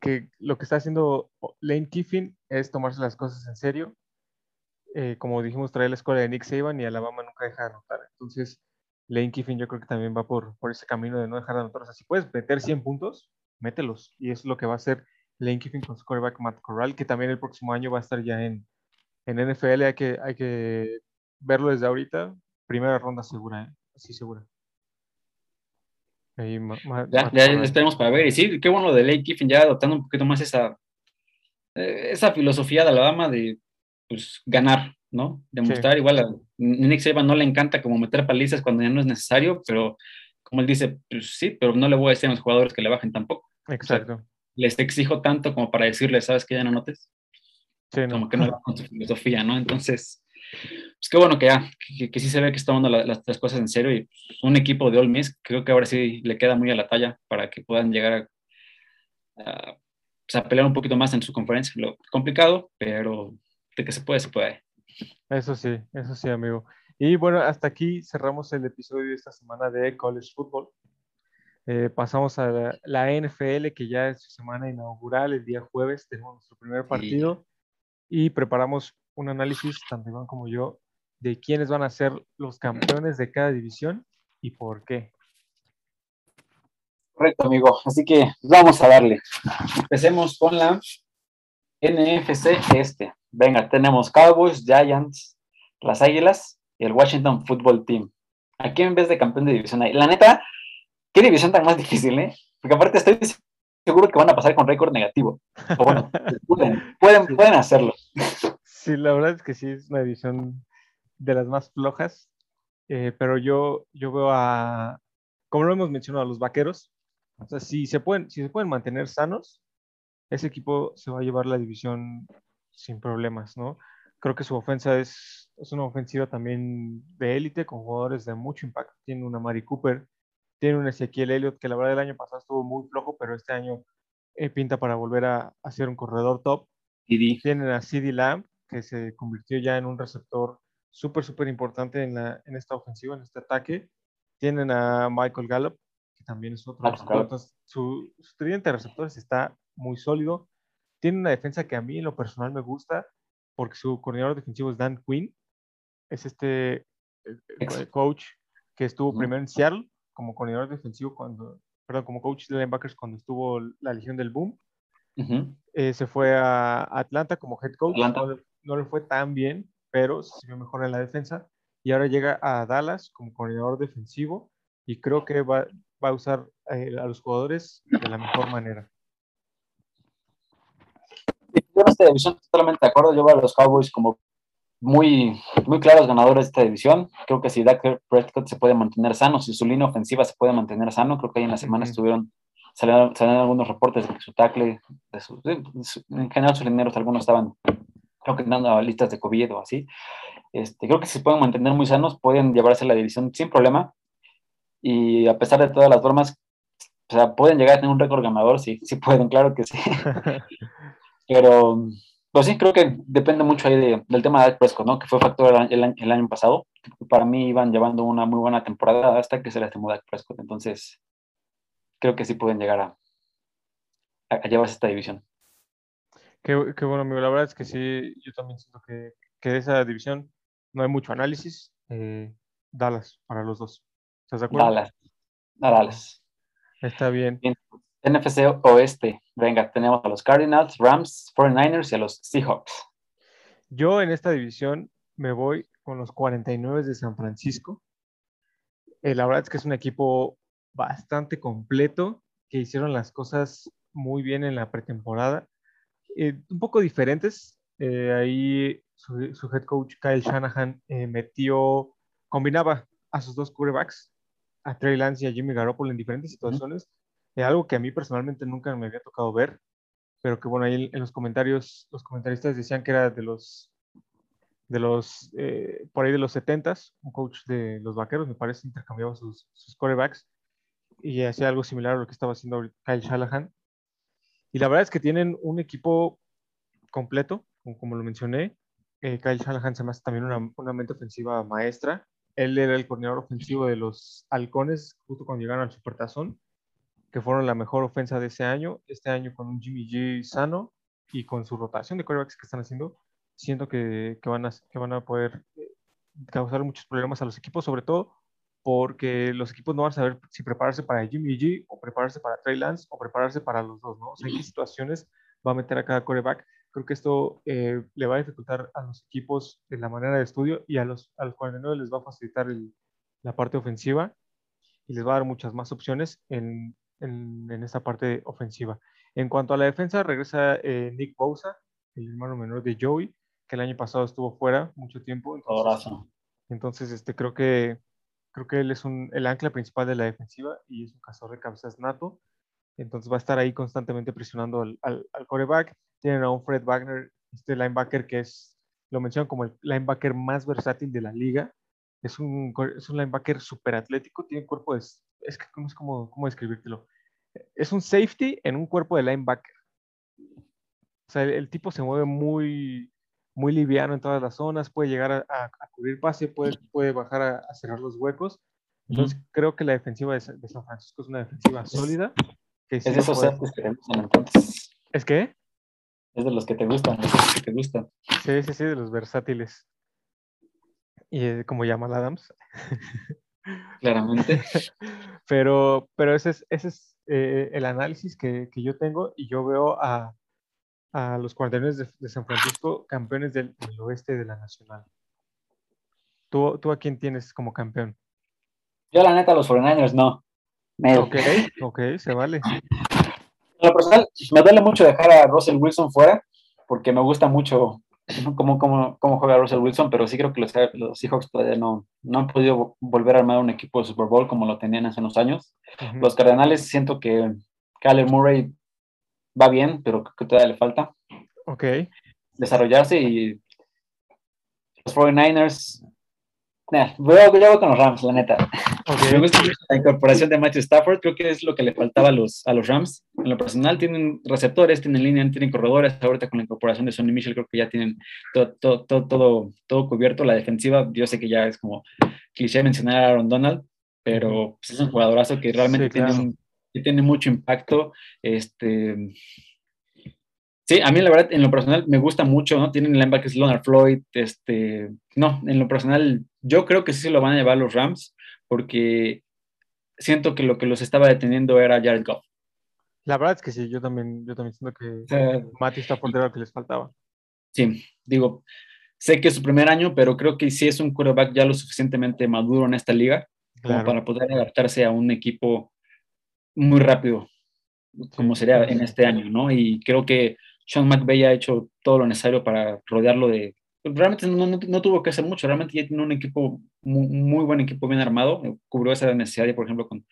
que lo que está haciendo Lane Kiffin es tomarse las cosas en serio eh, como dijimos, trae la escuela de Nick Saban y Alabama nunca deja de anotar. Entonces, Lane Kiffin yo creo que también va por, por ese camino de no dejar de anotar. O sea, si puedes meter 100 puntos, mételos. Y es lo que va a hacer Lane Kiffin con su quarterback Matt Corral, que también el próximo año va a estar ya en, en NFL. Hay que, hay que verlo desde ahorita. Primera ronda segura, ¿eh? Así segura. Ya, ya esperemos para ver. Y sí, qué bueno de Lane Kiffin ya adoptando un poquito más esa, eh, esa filosofía de Alabama de pues, ganar, ¿no? Demostrar igual a Nick Saban no le encanta como meter palizas cuando ya no es necesario, pero como él dice, pues sí, pero no le voy a decir a los jugadores que le bajen tampoco. Exacto. les exijo tanto como para decirles, ¿sabes que ya no notes? Sí, no. Como que no va con su filosofía, ¿no? Entonces, pues qué bueno que ya, que, sí se ve que está tomando las, cosas en serio y pues, un equipo de All Miss creo que ahora sí le queda muy a la talla para que puedan llegar a, pues, a pelear un poquito más en su conferencia. Lo complicado, pero de que se puede, se puede. Eso sí, eso sí, amigo. Y bueno, hasta aquí cerramos el episodio de esta semana de College Football. Eh, pasamos a la, NFL, que ya es su semana inaugural, el día jueves tenemos nuestro primer partido y preparamos un análisis, tanto Iván como yo, de quiénes van a ser los campeones de cada división y por qué. Correcto, amigo. Así que vamos a darle. Empecemos con la NFC este. Venga, tenemos Cowboys, Giants, las Águilas y el Washington Football Team. Aquí en vez de campeón de división. La neta, qué división tan más difícil, ¿eh? Porque aparte estoy seguro que van a pasar con récord negativo. O bueno, pueden, pueden, hacerlo. Sí, la verdad es que sí, es una división de las más flojas. Eh, pero yo, yo veo a, como lo hemos mencionado, a los vaqueros. O sea, si se pueden, si se pueden mantener sanos, ese equipo se va a llevar la división sin problemas, ¿no? Creo que su ofensa es, es una ofensiva también de élite, con jugadores de mucho impacto. Tiene una Mari Cooper, tiene un Ezequiel Elliott, que la verdad el año pasado estuvo muy flojo, pero este año eh, pinta para volver a, a, ser un corredor top. Tienen a CD Lamb, que se convirtió ya en un receptor súper, súper importante en, la, en esta ofensiva, en este ataque. Tienen a Michael Gallup, que también es otro receptor. su, su tridente de receptores está muy sólido. Tiene una defensa que a mí en lo personal me gusta porque su coordinador defensivo es Dan Quinn. Es este eh, eh, coach que estuvo primero en Seattle como coordinador defensivo cuando, perdón, como coach de linebackers cuando estuvo la Legión del Boom. Eh, se fue a Atlanta como head coach. No, le fue tan bien, pero se vio mejor en la defensa. Y ahora llega a Dallas como coordinador defensivo y creo que va, va a usar a los jugadores de la mejor manera yo en esta división totalmente de acuerdo. Yo veo a los Cowboys como muy, muy claros ganadores de esta división. Creo que si Dak Prescott se puede mantener sano, si su línea ofensiva se puede mantener sano, creo que ahí en la semana estuvieron, salieron, algunos reportes de que su tackle, en general sus lineros, algunos estaban, creo que dando listas de COVID o así. Este, creo que si se pueden mantener muy sanos, pueden llevarse la división sin problema. Y a pesar de todas las formas, o sea, pueden llegar a tener un récord ganador, sí, sí pueden, claro que sí. Pero, pues sí, creo que depende mucho ahí del tema de Prescott, ¿no? Que fue factor el, el, año pasado. Para mí iban llevando una muy buena temporada hasta que se lastimó Dak Prescott. Entonces, creo que sí pueden llegar a, a, llevarse esta división. Qué, qué, bueno, amigo. La verdad es que sí, yo también siento que, que de esa división no hay mucho análisis. Eh, Dallas para los dos. ¿Estás de acuerdo? Dallas. Dallas. Está bien. bien. NFC Oeste. Venga, tenemos a los Cardinals, Rams, 49ers y a los Seahawks. Yo en esta división me voy con los 49 de San Francisco. Eh, la verdad es que es un equipo bastante completo, que hicieron las cosas muy bien en la pretemporada. Eh, un poco diferentes. Eh, ahí su, head coach Kyle Shanahan metió, combinaba a sus dos quarterbacks, a Trey Lance y a Jimmy Garoppolo en diferentes situaciones. algo que a mí personalmente nunca me había tocado ver, pero que bueno, ahí en los comentarios, los comentaristas decían que era de los de los, eh, por ahí de los 70 un coach de los vaqueros, me parece, intercambiaba sus, sus corebacks y hacía algo similar a lo que estaba haciendo Kyle Shanahan. Y la verdad es que tienen un equipo completo, como, lo mencioné. Eh, Kyle Shanahan se también una, una, mente ofensiva maestra. Él era el coordinador ofensivo de los halcones justo cuando llegaron al Supertazón, que fueron la mejor ofensa de ese año. Este año con un Jimmy G sano y con su rotación de corebacks que están haciendo, siento que, que, van a, que van a poder eh, causar muchos problemas a los equipos, sobre todo porque los equipos no van a saber si prepararse para Jimmy G o prepararse para Trey Lance o prepararse para los dos, ¿no? O sea, en qué situaciones va a meter a cada coreback. Creo que esto eh, le va a dificultar a los equipos en la manera de estudio y a los, a los 49 les va a facilitar el, la parte ofensiva y les va a dar muchas más opciones en, en, en esta parte ofensiva. En cuanto a la defensa, regresa eh, Nick Bosa, el hermano menor de Joey, que el año pasado estuvo fuera mucho tiempo. Entonces, entonces este, creo, que, creo que él es un, el ancla principal de la defensiva y es un cazador de cabezas nato. Entonces va a estar ahí constantemente presionando al, al, al coreback. Tienen a un Fred Wagner, este linebacker que es, lo mencionan como el linebacker más versátil de la liga. Es un, es un linebacker súper atlético, tiene cuerpo de... Es que no es como, cómo describírtelo. Es un safety en un cuerpo de linebacker. O sea, el, el tipo se mueve muy, muy liviano en todas las zonas, puede llegar a, cubrir pase, puede, puede bajar a, cerrar los huecos. Entonces, creo que la defensiva de, San Francisco es una defensiva sólida. Que es de esos que entonces. ¿Es qué? Es de los que te gustan, de los que te gustan. Sí, sí, sí, de los versátiles. Y eh, como llama Adams. Claramente. pero, pero ese es, ese es eh, el análisis que, que, yo tengo y yo veo a, a los 49 de, San Francisco campeones del, oeste de la Nacional. ¿Tú, ¿Tú, a quién tienes como campeón? Yo la neta los 49ers no. Ok, ok, se vale. En lo personal, me duele mucho dejar a Russell Wilson fuera, porque me gusta mucho cómo, cómo, cómo juega Russell Wilson, pero sí creo que los, los Seahawks todavía no, no han podido volver a armar un equipo de Super Bowl como lo tenían hace unos años. Los Cardenales siento que Kyler Murray va bien, pero creo que todavía le falta. Ok. Desarrollarse y los 49ers. Nah, voy, a, voy con los Rams, la neta. Okay. Me gusta la incorporación de Matthew Stafford, creo que es lo que le faltaba a los, a los Rams. En lo personal tienen receptores, tienen línea, tienen corredores. Ahorita con la incorporación de Sonny Mitchell creo que ya tienen todo, todo, todo, todo, todo cubierto. La defensiva, yo sé que ya es como cliché mencionar a Aaron Donald, pero pues, es un jugadorazo que realmente tiene un que tiene mucho impacto. Este, sí, a mí la verdad, en lo personal, me gusta mucho, ¿no? Tienen linebackers Leonard Floyd, este, no, en lo personal, yo creo que sí se lo van a llevar los Rams, porque siento que lo que los estaba deteniendo era Jared Goff. La verdad es que sí, yo también, yo también siento que eh, Matty está por lo que les faltaba. Sí, digo, sé que es su primer año, pero creo que sí es un quarterback ya lo suficientemente maduro en esta liga como para poder adaptarse a un equipo muy rápido, como sería en este año, ¿no? Y creo que Sean McVay ha hecho todo lo necesario para rodearlo de... Realmente no, no, tuvo que hacer mucho, realmente ya tiene un equipo, muy, muy, buen equipo bien armado, cubrió esa necesidad, por ejemplo, con,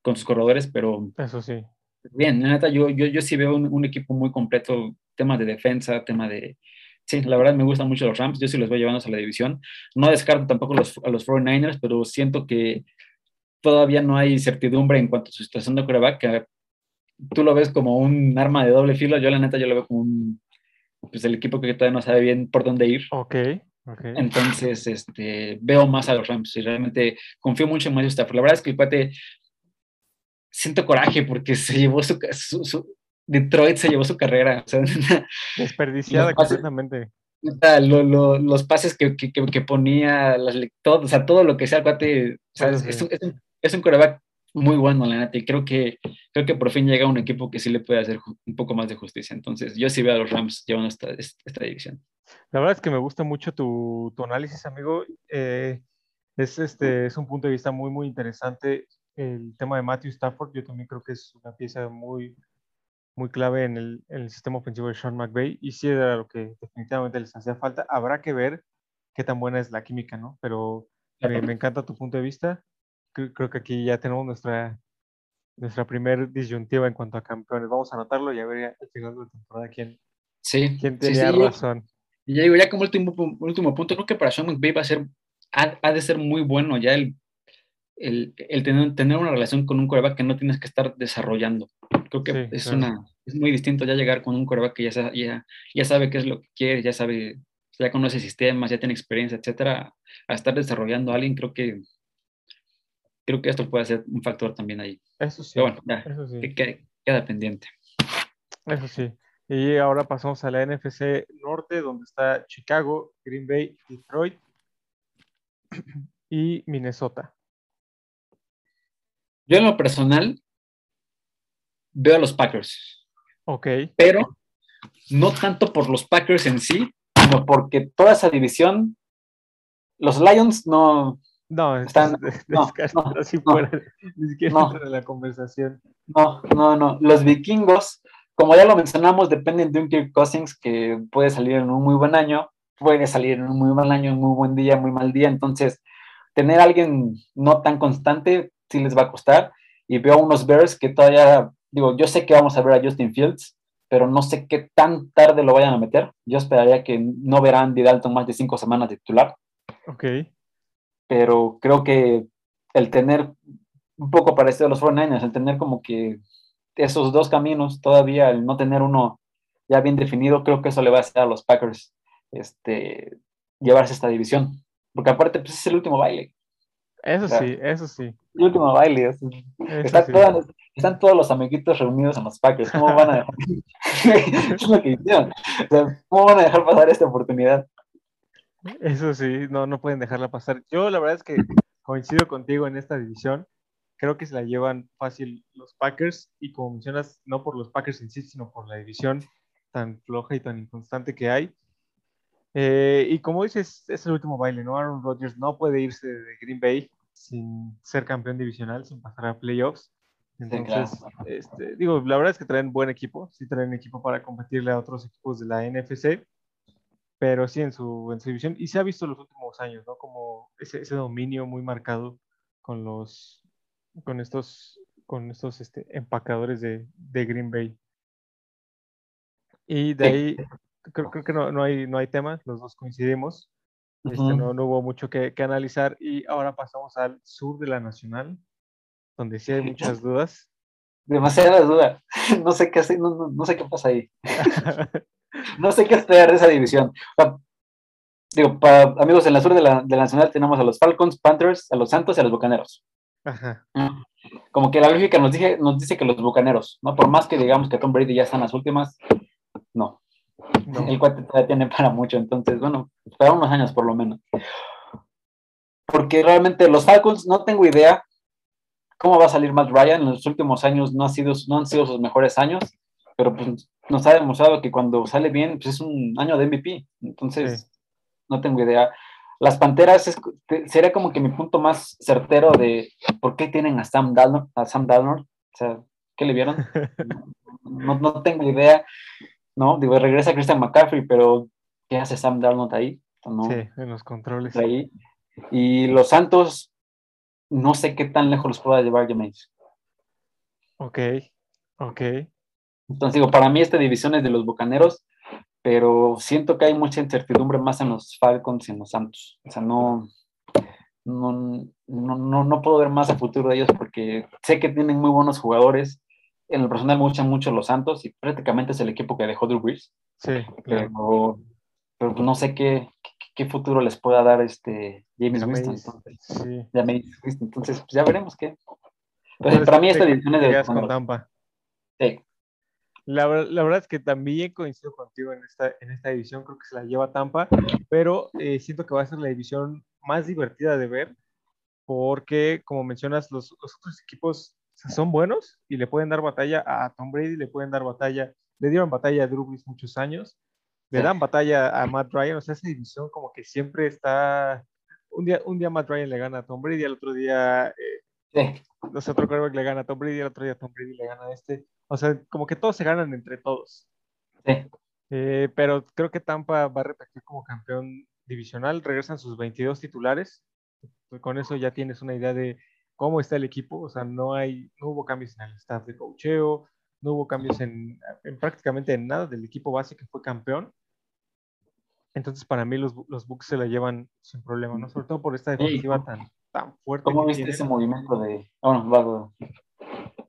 con sus corredores, pero... Eso sí. Bien, neta, yo, yo, yo sí veo un, un, equipo muy completo, tema de defensa, tema de... Sí, la verdad me gustan mucho los Rams, yo sí los voy llevando a la división. No descarto tampoco los, a los 49ers, pero siento que todavía no hay certidumbre en cuanto a su situación de coreback, que tú lo ves como un arma de doble filo, yo la neta yo lo veo como un, pues el equipo que todavía no sabe bien por dónde ir. Ok, ok. Entonces, este, veo más a los Rams y realmente confío mucho en Matthew Stafford. La verdad es que el cuate, siento coraje porque se llevó su, Detroit se llevó su carrera. Desperdiciada completamente. Los pases que, que, ponía, las, todo, o sea, todo lo que sea, cuate, es, un, es, un, coreback muy bueno, la neta, y creo que, creo que por fin llega un equipo que sí le puede hacer un poco más de justicia. Entonces, yo sí veo a los Rams llevando esta, esta división. La verdad es que me gusta mucho tu, tu análisis, amigo. Eh, es, este, es un punto de vista muy, muy interesante. El tema de Matthew Stafford, yo también creo que es una pieza muy, muy clave en el, en el, sistema ofensivo de Sean McVay y sí era lo que definitivamente les hacía falta. Habrá que ver qué tan buena es la química, ¿no? Pero me, me encanta tu punto de vista. Creo, creo, que aquí ya tenemos nuestra, nuestra primer disyuntiva en cuanto a campeones. Vamos a anotarlo y a ver al final de la temporada quién, sí, quién tenía razón. Y ya digo, ya como último, último punto, creo que para Sean McVay va a ser, ha, de ser muy bueno ya el, el, el tener, tener, una relación con un coreback que no tienes que estar desarrollando. Creo que es, una, es muy distinto ya llegar con un coreback que ya, ya, ya sabe qué es lo que quiere, ya sabe, ya conoce sistemas, ya tiene experiencia, etcétera, a estar desarrollando a alguien, creo que creo que esto puede ser un factor también ahí. Eso sí. Pero bueno, ya, eso sí. queda pendiente. Eso sí. Y ahora pasamos a la NFC Norte, donde está Chicago, Green Bay, Detroit y Minnesota. Yo en lo personal veo a los Packers. Ok. Pero no tanto por los Packers en sí, sino porque toda esa división, los Lions no... No, están no, no, así fuera, ni siquiera no, de la conversación. No, no, no. Los vikingos, como ya lo mencionamos, dependen de un Kirk Cousins que puede salir en un muy buen año, puede salir en un muy mal año, un muy buen día, muy mal día. Entonces, tener a alguien no tan constante sí les va a costar. Y veo unos Bears que todavía digo, yo sé que vamos a ver a Justin Fields, pero no sé qué tan tarde lo vayan a meter. Yo esperaría que no verán Andy Dalton más de cinco semanas de titular. Ok. Pero creo que el tener un poco parecido a los 49ers, el tener como que esos dos caminos todavía, el no tener uno ya bien definido, creo que eso le va a hacer a los Packers este, llevarse esta división. Porque aparte, pues es el último baile. Eso sí, eso sí. El último baile. están todos los amiguitos reunidos en los Packers. ¿Cómo van a dejar? es lo que hicieron. ¿Cómo van a dejar pasar esta oportunidad? Eso sí, no, no pueden dejarla pasar. Yo la verdad es que coincido contigo en esta división. Creo que se la llevan fácil los Packers y como mencionas, no por los Packers en sí, sino por la división tan floja y tan inconstante que hay. Eh, y como dices, es el último baile, ¿no? Aaron Rodgers no puede irse de Green Bay sin ser campeón divisional, sin pasar a playoffs. Entonces, este, digo, la verdad es que traen buen equipo, sí traen equipo para competirle a otros equipos de la NFC, pero sí en su, en su división. Y se ha visto en los últimos años, ¿no? Como ese, ese dominio muy marcado con los, con estos, con estos este, empacadores de, de Green Bay. Y de ahí creo, creo que no, no, hay, no hay tema, los dos coincidimos. Este, no, no, hubo mucho que, que, analizar y ahora pasamos al sur de la Nacional, donde sí hay muchas dudas. Demasiadas dudas. No sé qué hacer, no, no, sé qué pasa ahí. no sé qué esperar de esa división. Digo, para amigos, en la sur de la, de la, Nacional tenemos a los Falcons, Panthers, a los Santos y a los Bucaneros. Ajá. Como que la lógica nos, dice, nos dice que los Bucaneros, ¿no? Por más que digamos que Tom Brady ya está en las últimas, no. El cuate todavía tiene para mucho, entonces, bueno, para unos años por lo menos. Porque realmente los Falcons no tengo idea cómo va a salir Matt Ryan. En los últimos años no, ha sido, no han sido sus mejores años, pero pues nos ha demostrado que cuando sale bien, pues es un año de MVP. Entonces, no tengo idea. Las Panteras es, sería como que mi punto más certero de por qué tienen a Sam Darnold. A Sam Darnold. O sea, ¿qué le vieron? no, no tengo idea. ¿No? Digo, regresa Christian McCaffrey, pero ¿qué hace Sam Darnold ahí? Sí, en los controles. Ahí. Y los Santos, no sé qué tan lejos los pueda llevar James. Ok, ok. Entonces digo, para mí esta división es de los Bucaneros, pero siento que hay mucha incertidumbre más en los Falcons y en los Santos. O sea, no, no, no, no puedo ver más a futuro de ellos porque sé que tienen muy buenos jugadores, en el personal me gustan mucho los Santos y prácticamente es el equipo que dejó Drew Brees. Sí, claro. Pero, pues no sé qué, qué, futuro les pueda dar este James Winston. Entonces, sí. entonces pues ya veremos qué. Pero para mí esta división es de con Tampa. Sí. La, verdad es que también coincido contigo en esta, en esta división, creo que se la lleva Tampa, pero eh, siento que va a ser la división más divertida de ver, porque como mencionas, los, otros equipos son buenos y le pueden dar batalla a Tom Brady, le pueden dar batalla, le dieron batalla a Drew Brees muchos años, le dan batalla a Matt Ryan, o sea, esa división como que siempre está, un día, un día Matt Ryan le gana a Tom Brady, al otro día... Eh, sí. Los otro que le gana a Tom Brady, el otro día Tom Brady le gana a este. O sea, como que todos se ganan entre todos. Sí. Eh, pero creo que Tampa va a repetir como campeón divisional. Regresan sus 22 titulares. Con eso ya tienes una idea de cómo está el equipo. O sea, no, hay, no hubo cambios en el staff de cocheo, no hubo cambios en, prácticamente en nada del equipo base que fue campeón. Entonces, para mí, los, los Bucks se la llevan sin problema, ¿no? Sobre todo por esta defensiva tan, tan fuerte. ¿Cómo viste ese movimiento de.? Ah, bueno,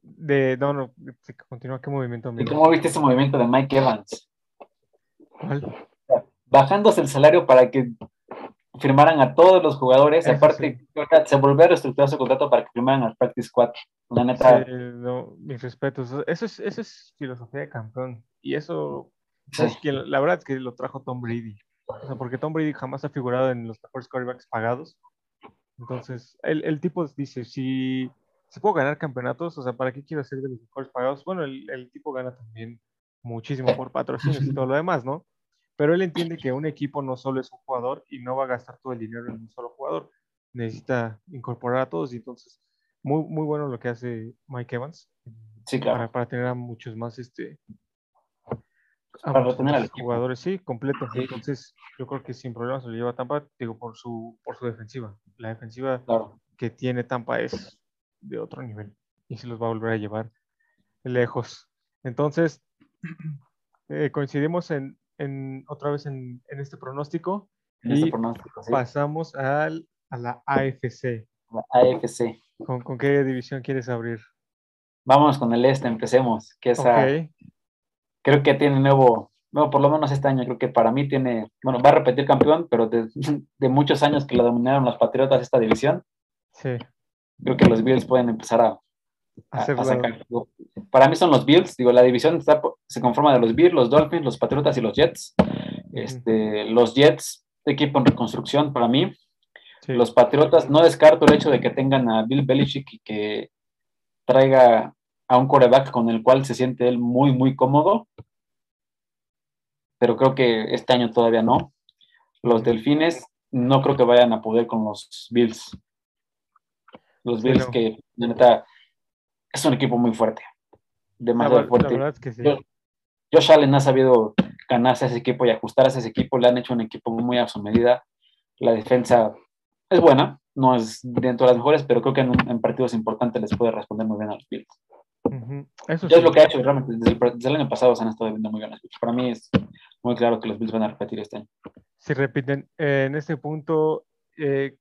de, no, no, continúa, ¿qué movimiento? ¿Y cómo viste ese movimiento de Mike Evans? ¿Cuál? Bajándose el salario para que firmaran a todos los jugadores, aparte se volvió a reestructurar su contrato para que firmaran al Practice Squad. La neta. no, mis respetos. Eso es, eso es filosofía de campeón. Y eso, que la verdad es que lo trajo Tom Brady. O sea, porque Tom Brady jamás ha figurado en los mejores quarterbacks pagados. Entonces, el, el tipo dice, si si puedo ganar campeonatos, o sea, ¿para qué quiero ser de los mejores pagados? Bueno, el, el tipo gana también muchísimo por patrocinios y todo lo demás, ¿no? Pero él entiende que un equipo no solo es un jugador y no va a gastar todo el dinero en un solo jugador. Necesita incorporar a todos y entonces, muy, muy bueno lo que hace Mike Evans. Sí, claro. Para, para tener a muchos más, este... para retener a los jugadores, sí, completo. Entonces, yo creo que sin problemas se lo lleva Tampa, digo, por su, por su defensiva. La defensiva que tiene Tampa es de otro nivel y se los va a volver a llevar lejos. Entonces, eh, coincidimos en, en, otra vez en, en este pronóstico y pasamos al, a la AFC. La AFC. ¿Con, ¿Con, qué división quieres abrir? Vamos con el este, empecemos. Que esa, Creo que tiene nuevo, bueno, por lo menos este año, creo que para mí tiene, bueno, va a repetir campeón, pero de, de muchos años que lo dominaron los Patriotas esta división. Sí creo que los Bills pueden empezar a, a, sacar. Para mí son los Bills, digo, la división se conforma de los Bills, los Dolphins, los Patriotas y los Jets. Este, los Jets, equipo en reconstrucción para mí. Los Patriotas, no descarto el hecho de que tengan a Bill Belichick y que traiga a un coreback con el cual se siente él muy, muy cómodo. Pero creo que este año todavía no. Los Delfines no creo que vayan a poder con los Bills. Los Bills que, neta, es un equipo muy fuerte. Demasiado fuerte. Josh Allen ha sabido ganarse a ese equipo y ajustarse a ese equipo. Le han hecho un equipo muy a su medida. La defensa es buena, no es dentro de las mejores, pero creo que en, partidos importantes les puede responder muy bien a los Bills. Eso ya es lo que ha hecho realmente. Desde el, año pasado se han estado viendo muy bien los Bills. Para mí es muy claro que los Bills van a repetir este año. Si repiten, eh, en este punto, eh,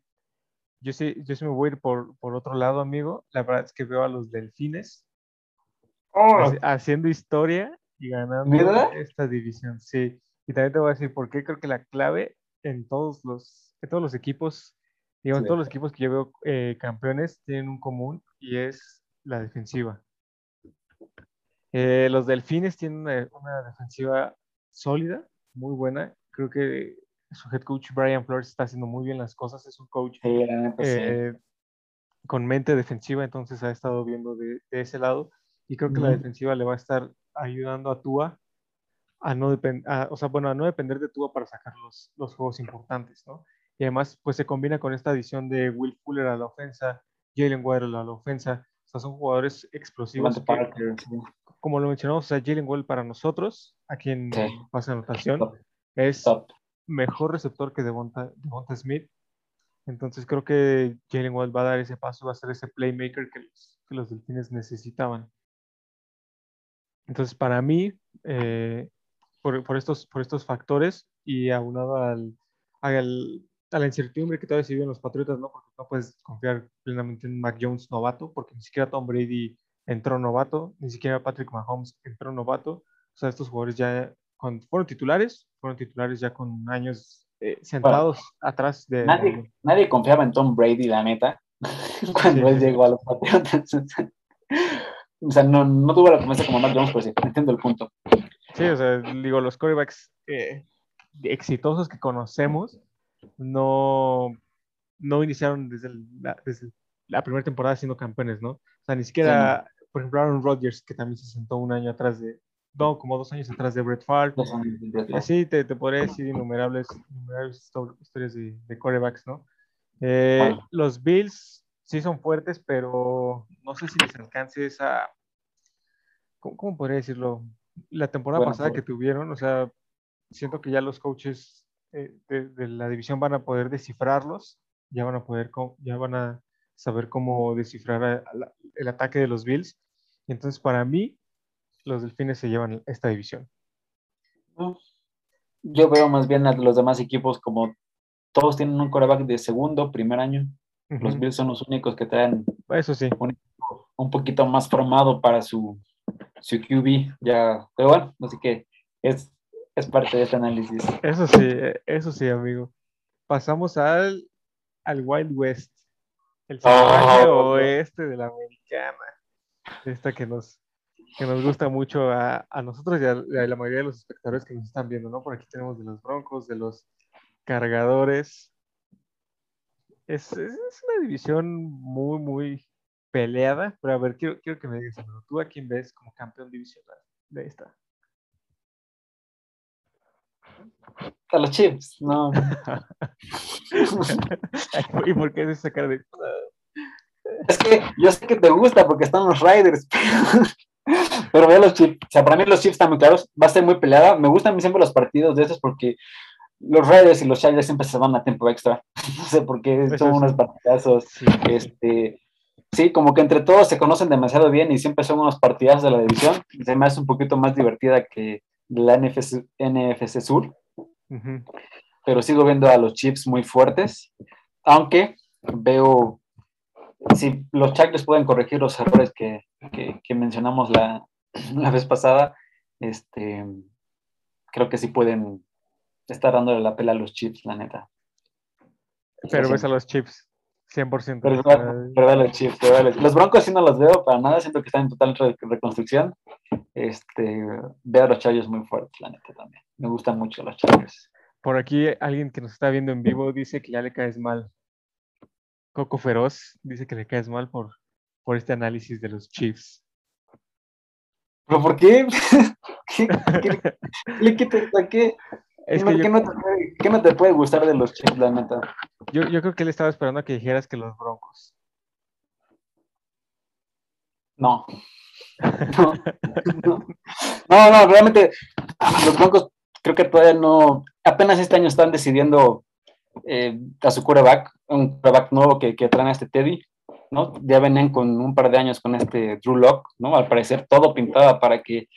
yo sí, yo sí me voy a ir por, por otro lado, amigo. La verdad es que veo a los delfines oh. haciendo historia y ganando esta división. Sí, y también te voy a decir por qué creo que la clave en todos los, en todos los equipos, digamos, todos los equipos que yo veo eh, campeones tienen un común y es la defensiva. Eh, los delfines tienen una, una defensiva sólida, muy buena. Creo que su head coach Brian Flores está haciendo muy bien las cosas, es un coach eh, con mente defensiva, entonces ha estado viendo de, ese lado y creo que la defensiva le va a estar ayudando a Tua a no, depender, o sea, bueno, a no depender de Tua para sacar los, los juegos importantes, ¿no? Y además, pues se combina con esta adición de Will Fuller a la ofensa, Jalen Waddell a la ofensa, o sea, son jugadores explosivos. como lo mencionamos, o sea, Jalen Waddell para nosotros, aquí en pasa anotación, es mejor receptor que Devonta, Devonta Smith. Entonces creo que Jalen Waddle va a dar ese paso, va a ser ese playmaker que los, que los delfines necesitaban. Entonces, para mí, eh, por, por, estos, por estos factores y aunado al, al, a la incertidumbre que todavía se vive los Patriotas, ¿no? Porque no puedes confiar plenamente en Mac Jones novato, porque ni siquiera Tom Brady entró novato, ni siquiera Patrick Mahomes entró novato. O sea, estos jugadores ya fueron titulares, fueron titulares ya con años eh, sentados atrás de... Nadie, nadie, confiaba en Tom Brady, la neta, cuando él llegó a los Patriotas. o sea, no, no tuvo la promesa como Mac Jones, pero sí, entiendo el punto. Sí, o sea, digo, los quarterbacks eh, exitosos que conocemos no, no iniciaron desde, la, desde la primera temporada siendo campeones, ¿no? O sea, ni siquiera, por ejemplo, Aaron Rodgers, que también se sentó un año atrás de, no, como dos años atrás de Brett Favre. Y así te, te podría decir innumerables, innumerables historias de, de quarterbacks, ¿no? Eh, los Bills sí son fuertes, pero no sé si les alcance esa, ¿cómo, cómo podría decirlo? La temporada pasada que tuvieron, o sea, siento que ya los coaches eh, de, de, la división van a poder descifrarlos, ya van a poder, ya van a saber cómo descifrar a, a la, el ataque de los Bills. Entonces, para mí, los delfines se llevan esta división. Yo veo más bien a los demás equipos como todos tienen un coreback de segundo, primer año. Uh -huh. Los Bills son los únicos que traen Eso sí. un, un poquito más formado para su, su QB. Ya, pero bueno, así que es, es parte de este análisis. Eso sí, eso sí, amigo. Pasamos al, al Wild West, el salvaje oh, oeste de la americana. Esta que nos, que nos gusta mucho a, a nosotros y a, a, la mayoría de los espectadores que nos están viendo, ¿no? Por aquí tenemos de los Broncos, de los Cargadores. Es, es, es una división muy, muy peleada, pero a ver, quiero, quiero que me digas, ¿tú a quién ves como campeón divisional de esta? A los Chips, no. ¿Y por qué es esa cara de.? Es que yo sé que te gusta porque están los Riders, pero veo los Chips. O sea, para mí los Chips están muy claros, va a ser muy peleada. Me gustan siempre los partidos de esos porque los Raiders y los Chargers siempre se van a tiempo extra. No sé por qué son unos partidazos. Sí. Este, sí, como que entre todos se conocen demasiado bien y siempre son unos partidazos de la división. Se me hace un poquito más divertida que la NFC, NFC Sur. Uh -huh. Pero sigo viendo a los Chiefs muy fuertes. Aunque veo si los Chargers pueden corregir los errores que, que, que mencionamos la, la, vez pasada, este, creo que sí pueden estar dándole la pela a los chips, la neta. Pero ves a los chips, 100%. Pero, pero a los chips, pero los, Broncos sí no los veo para nada, siento que están en total re reconstrucción. Este, veo a los Chargers muy fuertes, la neta también. Me gustan mucho los Chargers. Por aquí alguien que nos está viendo en vivo dice que ya le caes mal. Coco Feroz dice que le caes mal por, por este análisis de los Chiefs. ¿Pero por qué? ¿Qué, qué, qué, qué, qué, es que ¿Qué, yo... no te puede, ¿Qué, no te puede, gustar de los Chiefs, la neta? Yo, yo creo que él estaba esperando a que dijeras que los Broncos. No. No, no, no, no, realmente los Broncos creo que todavía no, apenas este año están decidiendo eh, a su quarterback, un quarterback nuevo que, que traen a este Teddy, ¿no? Ya venían con un par de años con este Drew Lock, ¿no? Al parecer todo pintaba para que,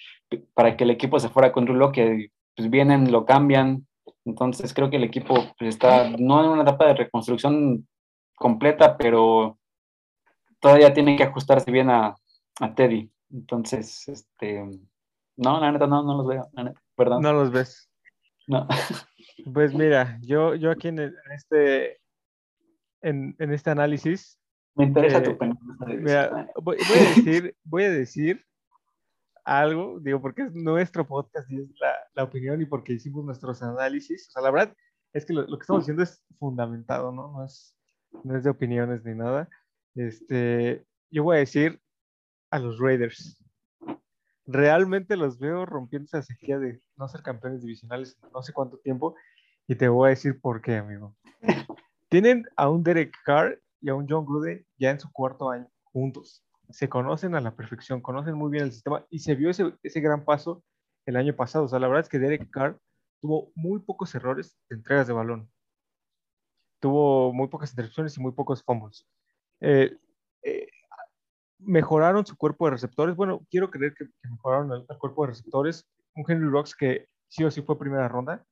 para que el equipo se fuera con Drew Lock, que pues vienen, lo cambian. Entonces creo que el equipo pues, está no en una etapa de reconstrucción completa, pero todavía tiene que ajustarse bien a, a Teddy. Entonces, este, no, la neta no, no los veo, neta, perdón. No los ves. No. Pues mira, yo, yo aquí en, este en, en este análisis. Me interesa eh, tu opinión. Mira, voy, voy, a decir, voy a decir algo, digo, porque es nuestro podcast y es la, la, opinión y porque hicimos nuestros análisis. O sea, la verdad es que lo, lo, que estamos diciendo es fundamentado, ¿no? No es, no es de opiniones ni nada. Este, yo voy a decir a los Raiders. Realmente los veo rompiendo esa sequía de no ser campeones divisionales no sé cuánto tiempo y te voy a decir por qué, amigo. Tienen a un Derek Carr y a un John Gruden ya en su cuarto año juntos se conocen a la perfección, conocen muy bien el sistema y se vio ese, ese gran paso el año pasado. O sea, la verdad es que Derek Carr tuvo muy pocos errores de entregas de balón. Tuvo muy pocas interrupciones y muy pocos fumbles. Eh, eh, mejoraron su cuerpo de receptores. Bueno, quiero creer que, que mejoraron el, el, cuerpo de receptores. Un Henry Rocks que sí o sí fue primera ronda.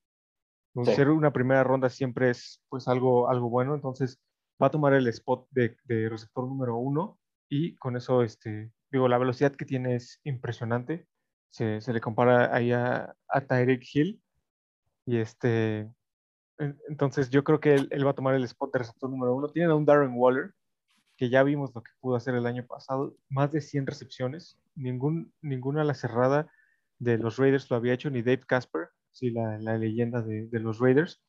Sí. Ser una primera ronda siempre es pues algo, algo bueno. Entonces va a tomar el spot de, de receptor número uno y con eso, este, digo, la velocidad que tiene es impresionante. Se, se le compara ahí a, a Tyreek Hill. Y este, entonces yo creo que él, él, va a tomar el spot de receptor número uno. Tienen a un Darren Waller, que ya vimos lo que pudo hacer el año pasado, más de 100 recepciones, ningún, ninguna a la cerrada de los Raiders lo había hecho, ni Dave Casper, sí, la, la leyenda de, de, los Raiders.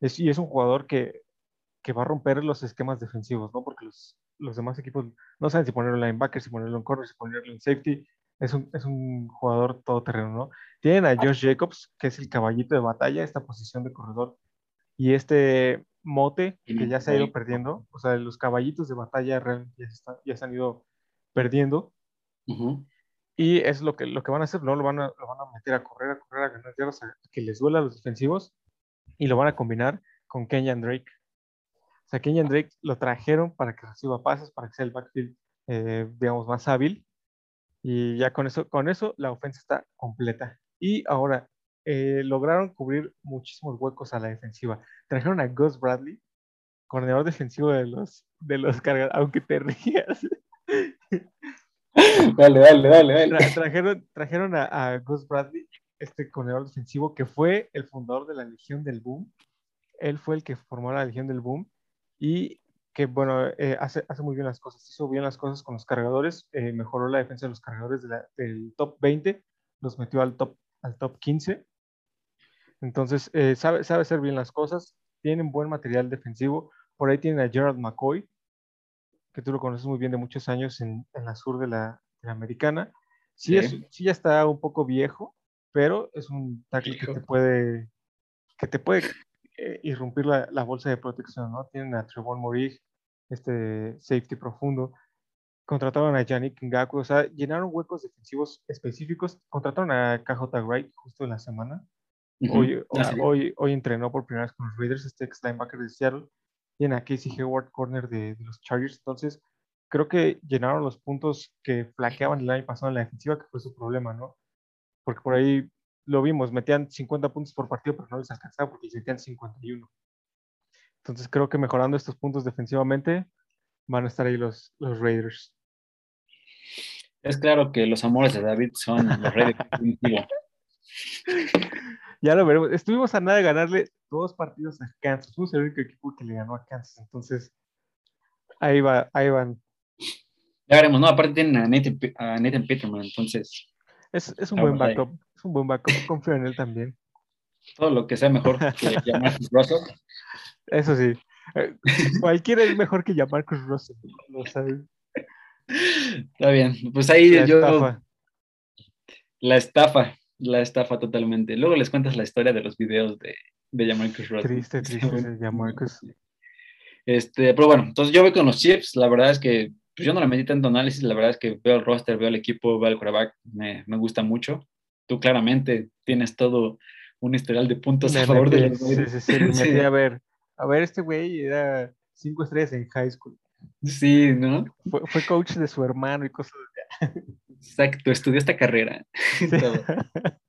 Es, y es un jugador que, que, va a romper los esquemas defensivos, ¿no? Porque los, los demás equipos no saben si ponerlo en linebacker, si ponerlo en corner, si ponerlo en safety. Es un, es un jugador todoterreno, ¿no? Tienen a Josh Jacobs, que es el caballito de batalla, esta posición de corredor, y este mote que ya se ha ido perdiendo, o sea, los caballitos de batalla ya, se, ya se han ido perdiendo. Y es lo que, lo que van a hacer, ¿no? Lo van a, lo van a meter a correr, a correr, a ganar yardas, a que les duela a los defensivos y lo van a combinar con Kenyan Drake. O sea, Kenyan Drake lo trajeron para que reciba pases, para que sea el backfield, eh, digamos, más hábil. Y ya con eso, con eso la ofensa está completa. Y ahora, eh, lograron cubrir muchísimos huecos a la defensiva. Trajeron a Gus Bradley, coordinador defensivo de los, de los cargadores, aunque te rías. Dale, dale, dale, dale. trajeron, trajeron a, Gus Bradley, este coordinador defensivo, que fue el fundador de la Legión del Boom. Él fue el que formó la Legión del Boom y que, bueno, eh, hace, muy bien las cosas. Hizo bien las cosas con los cargadores, eh, mejoró la defensa de los cargadores del top 20, los metió al top, al top 15 entonces, eh, sabe, sabe hacer bien las cosas, tienen buen material defensivo. Por ahí tienen a Gerald McCoy, que tú lo conoces muy bien de muchos años en, en la sur de la, de la americana. Sí, Es, sí, ya está un poco viejo, pero es un tackle que te puede, que te puede eh, irrumpir la, la, bolsa de protección, ¿no? Tienen a Trevon Morig, este safety profundo. Contrataron a Yannick Ngaku, o sea, llenaron huecos defensivos específicos. Contrataron a KJ Wright justo en la semana. Hoy, hoy, hoy, entrenó por primera vez con los Raiders, este ex linebacker de Seattle, y en a Casey Hayward, corner de, de, los Chargers. Entonces, creo que llenaron los puntos que flaqueaban el año pasado en la defensiva, que fue su problema, ¿no? Porque por ahí lo vimos, metían 50 puntos por partido, pero no les alcanzaba porque les metían 51. Entonces, creo que mejorando estos puntos defensivamente, van a estar ahí los, los Raiders. Es claro que los amores de David son los Raiders. ya lo veremos. Estuvimos a nada de ganarle dos partidos a Kansas. Fuimos el único equipo que le ganó a Kansas. Entonces, ahí, va, ahí van. Ya veremos, ¿no? Aparte tienen a Nathan, a Nathan Peterman, entonces. Es, es un buen backup. Ahí. Es un buen backup. Confío en él también. Todo lo que sea mejor que Jamarcus Russell. Eso sí. Eh, cualquiera es mejor que Jamarcus Russell. Lo sabes. Está bien. Pues ahí la yo. Estafa. La estafa la estafa totalmente. Luego les cuentas la historia de los videos de, de Jamarcus Russell. Triste, triste de Jamarcus. Este, pero bueno, entonces yo voy con los chips. La verdad es que pues yo no le metí tanto análisis. La verdad es que veo el roster, veo el equipo, veo el quarterback. Me, me gusta mucho. Tú claramente tienes todo un historial de puntos me a favor metí, de los sí, sí, sí, me metí a ver. A ver, este güey era cinco estrellas en high school. Sí, ¿no? Fue, fue coach de su hermano y cosas Exacto, estudió esta carrera. Pero,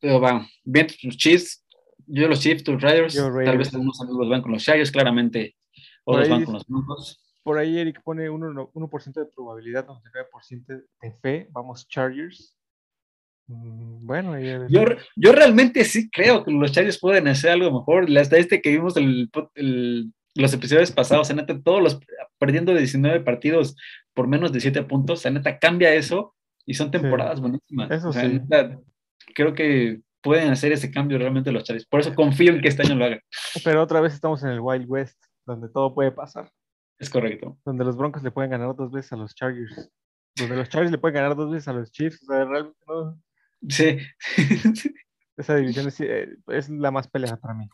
pero va, bien los Chiefs, yo los Chiefs, tus Raiders, tal vez algunos amigos van con los Chargers, claramente otros van con los Broncos. Por ahí Eric pone 1%, 1 de probabilidad, 99% de fe, vamos Chargers. Mm, bueno, yo, yo realmente sí creo que los Chargers pueden hacer algo mejor. Hasta este que vimos el, el los episodios pasados, en todos los perdiendo de 19 partidos por menos de 7 puntos, en neta cambia eso y son temporadas sí. buenísimas. Eso o sea, sí. neta, creo que pueden hacer ese cambio realmente los Chargers. Por eso confío en que este año lo hagan. Pero otra vez estamos en el Wild West, donde todo puede pasar. Es correcto. Donde los Broncos le pueden ganar dos veces a los Chargers. Donde los Chargers le pueden ganar dos veces a los Chiefs. O sea, realmente no. Sí. Esa división es, eh, es la más peleada para mí.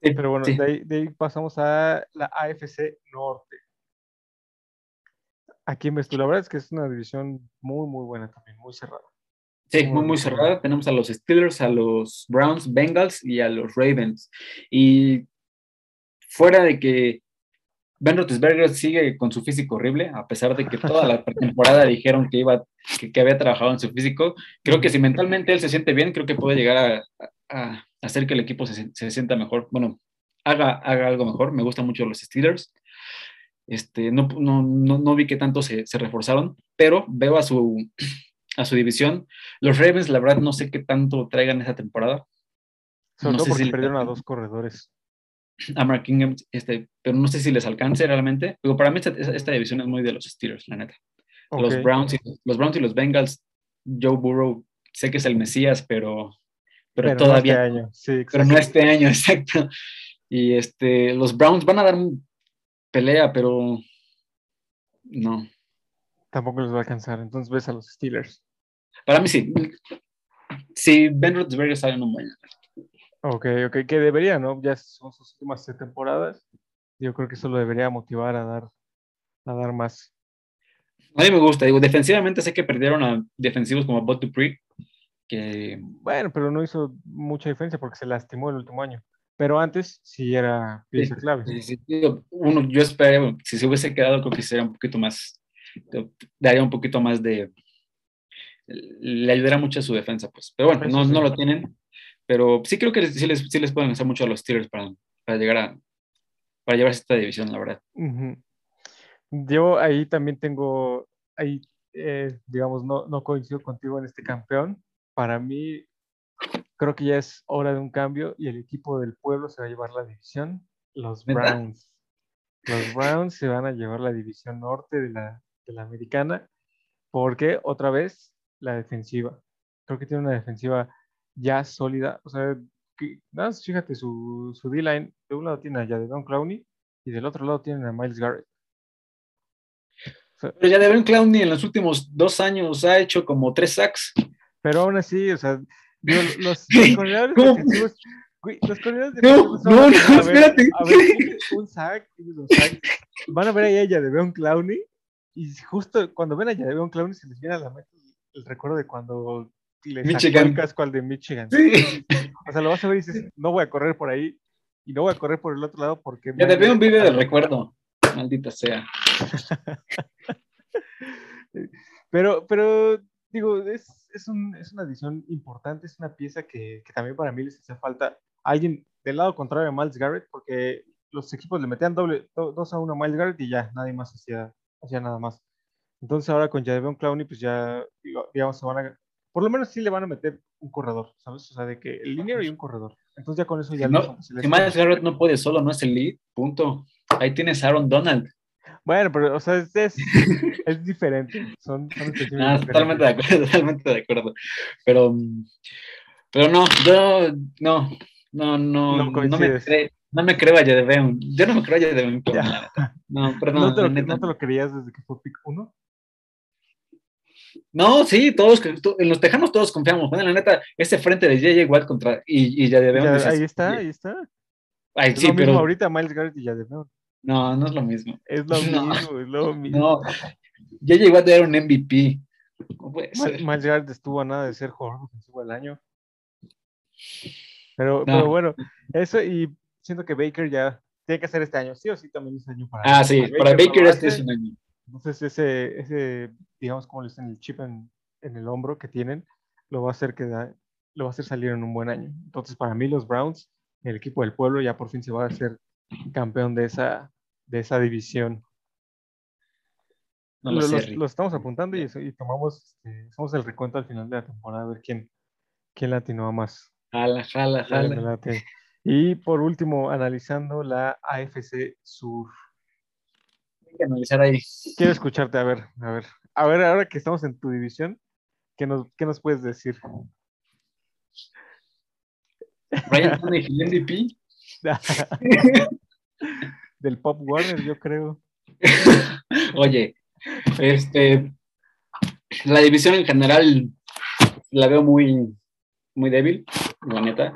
Sí, Pero bueno, sí. de, ahí, de, ahí, pasamos a la AFC Norte. Aquí ves tú, la verdad es que es una división muy, muy buena también, muy cerrada. Sí, muy, muy cerrada. Tenemos a los Steelers, a los Browns, Bengals y a los Ravens. Y fuera de que Ben Roethlisberger sigue con su físico horrible, a pesar de que toda la temporada dijeron que iba, que, que, había trabajado en su físico. Creo que si mentalmente él se siente bien, creo que puede llegar a, a hacer que el equipo se, se, sienta mejor. Bueno, haga, haga algo mejor. Me gustan mucho los Steelers. Este, no, no, no, no vi que tanto se, se, reforzaron, pero veo a su, a su división. Los Ravens, la verdad, no sé qué tanto traigan esa temporada. Sobre no todo sé porque si perdieron a dos corredores. a Mark Ingram, este, pero no sé si les alcance realmente. Pero para mí esta, división es muy de los Steelers, la neta. Los, Browns y, los Browns y los Bengals, Joe Burrow, sé que es el Mesías, pero, pero, todavía. No este año. pero no este año, exacto. Y este, los Browns van a dar pelea, pero no. Tampoco les va a alcanzar. Entonces ves a los Steelers. Para mí sí. Sí, Ben Roethlisberger sale en un buen Ok, ok, que debería, ¿no? Ya son sus últimas temporadas. Yo creo que eso lo debería motivar a dar, a dar más. A mí me gusta, digo, defensivamente sé que perdieron a defensivos como Bot Dupree, que... Bueno, pero no hizo mucha diferencia porque se lastimó el último año. Pero antes sí era pieza clave. Uno, yo espero, si se hubiese quedado, creo que sería un poquito más, daría un poquito más de... Le ayudaría mucho a su defensa, pues. Pero bueno, no, no lo tienen. Pero sí creo que sí, les, sí les pueden hacer mucho a los Steelers para, para llegar a para llevarse esta división, la verdad. Yo ahí también tengo, ahí, eh, digamos, no, no coincido contigo en este campeón. Para mí, creo que ya es hora de un cambio y el equipo del pueblo se va a llevar la división, los Browns. Los Browns se van a llevar la división norte de la, de la americana porque otra vez la defensiva. Creo que tiene una defensiva ya sólida. O sea, que, nada fíjate, su, su D-line, de un lado tiene a Don Clowney y del otro lado tienen a Miles Garrett. pero ya Don Clowney en los últimos dos años ha hecho como tres sacks. Pero aún así, o sea, los, los corredores defensivos, los corredores defensivos no, no, no, espérate. A ver, un sack, un sack. Van a ver ahí a Jadeveon Clowney y justo cuando ven a Jadeveon Clowney se les viene a la mente el recuerdo de cuando le el casco al de Michigan. O sea, lo vas a ver y dices, no voy a correr por ahí y no voy a correr por el otro lado porque... Ya te veo un video del recuerdo, maldita sea. pero, pero, digo, es, es, un, es, una edición importante, es una pieza que, que también para mí les hace falta alguien del lado contrario a Miles Garrett, porque los equipos le metían doble, dos a uno a Miles Garrett y ya, nadie más hacía, hacía nada más. Entonces ahora con Jadeveon Clowney, pues ya, digamos, se van a por lo menos sí le van a meter un corredor, ¿sabes? O sea, de que el dinero y un corredor. Entonces ya con eso ya no. Si Miles Garrett no puede solo, no es el lead, punto. Ahí tienes a Aaron Donald. Bueno, pero, o sea, es, es, diferente. Son, ah, totalmente de acuerdo, totalmente de acuerdo. Pero, pero no, yo no, no, no, no, me, creo, no me creo a Jadeveon. Yo no me creo a Jadeveon. No, perdón. ¿No te, lo, ¿No te lo creías desde que fue pick 1? No, sí, todos, en los tejanos todos confiamos. Bueno, la neta, ese frente de JJ Watt contra. Y, ya debemos. ahí está, ahí está. Ay, sí, pero. ahorita Miles Garrett y ya debemos. No, no es lo mismo. Es lo mismo, es lo mismo. No, JJ Watt era un MVP. Miles Garrett estuvo a nada de ser jugador ofensivo del año. Pero, pero bueno, eso y siento que Baker ya tiene que hacer este año. Sí o sí también es año para. Ah, sí, para Baker este es un año. Entonces ese, ese digamos, como le dicen, el chip en, en, el hombro que tienen, lo va a hacer que lo va a hacer salir en un buen año. Entonces para mí los Browns, el equipo del pueblo, ya por fin se va a hacer campeón de esa, de esa división. lo, lo, estamos apuntando y, y tomamos, este, hacemos el recuento al final de la temporada a ver quién, quién latinó más. Jala, jala, jala. Y por último, analizando la AFC Sur que analizar ahí. Quiero escucharte, a ver, a ver. A ver, ahora que estamos en tu división, ¿qué nos, qué nos puedes decir? Ryan Tannehill MVP. Del Pop Warner, yo creo. Oye, este, la división en general la veo muy, muy débil, la neta.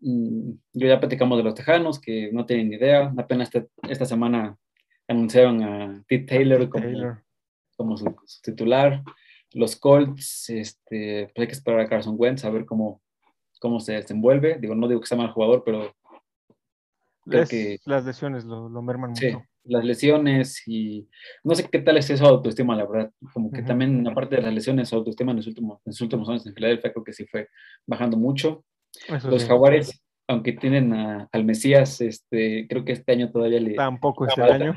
Mm, yo ya platicamos de los tejanos que no tienen ni idea. Apenas esta, esta semana anunciaron a Pete Taylor como, como su, titular. Los Colts, este, pues hay que esperar a Carson Wentz a ver cómo, cómo se desenvuelve. Digo, no digo que sea mal jugador, pero creo que... Las lesiones lo, lo merman sí, las lesiones y no sé qué tal es eso autoestima, la verdad. Como que también, aparte de las lesiones, autoestima en los últimos, en los últimos años en Filadelfia creo que sí fue bajando mucho. los Jaguares, aunque tienen a, al Mesías, este, creo que este año todavía le... Tampoco este año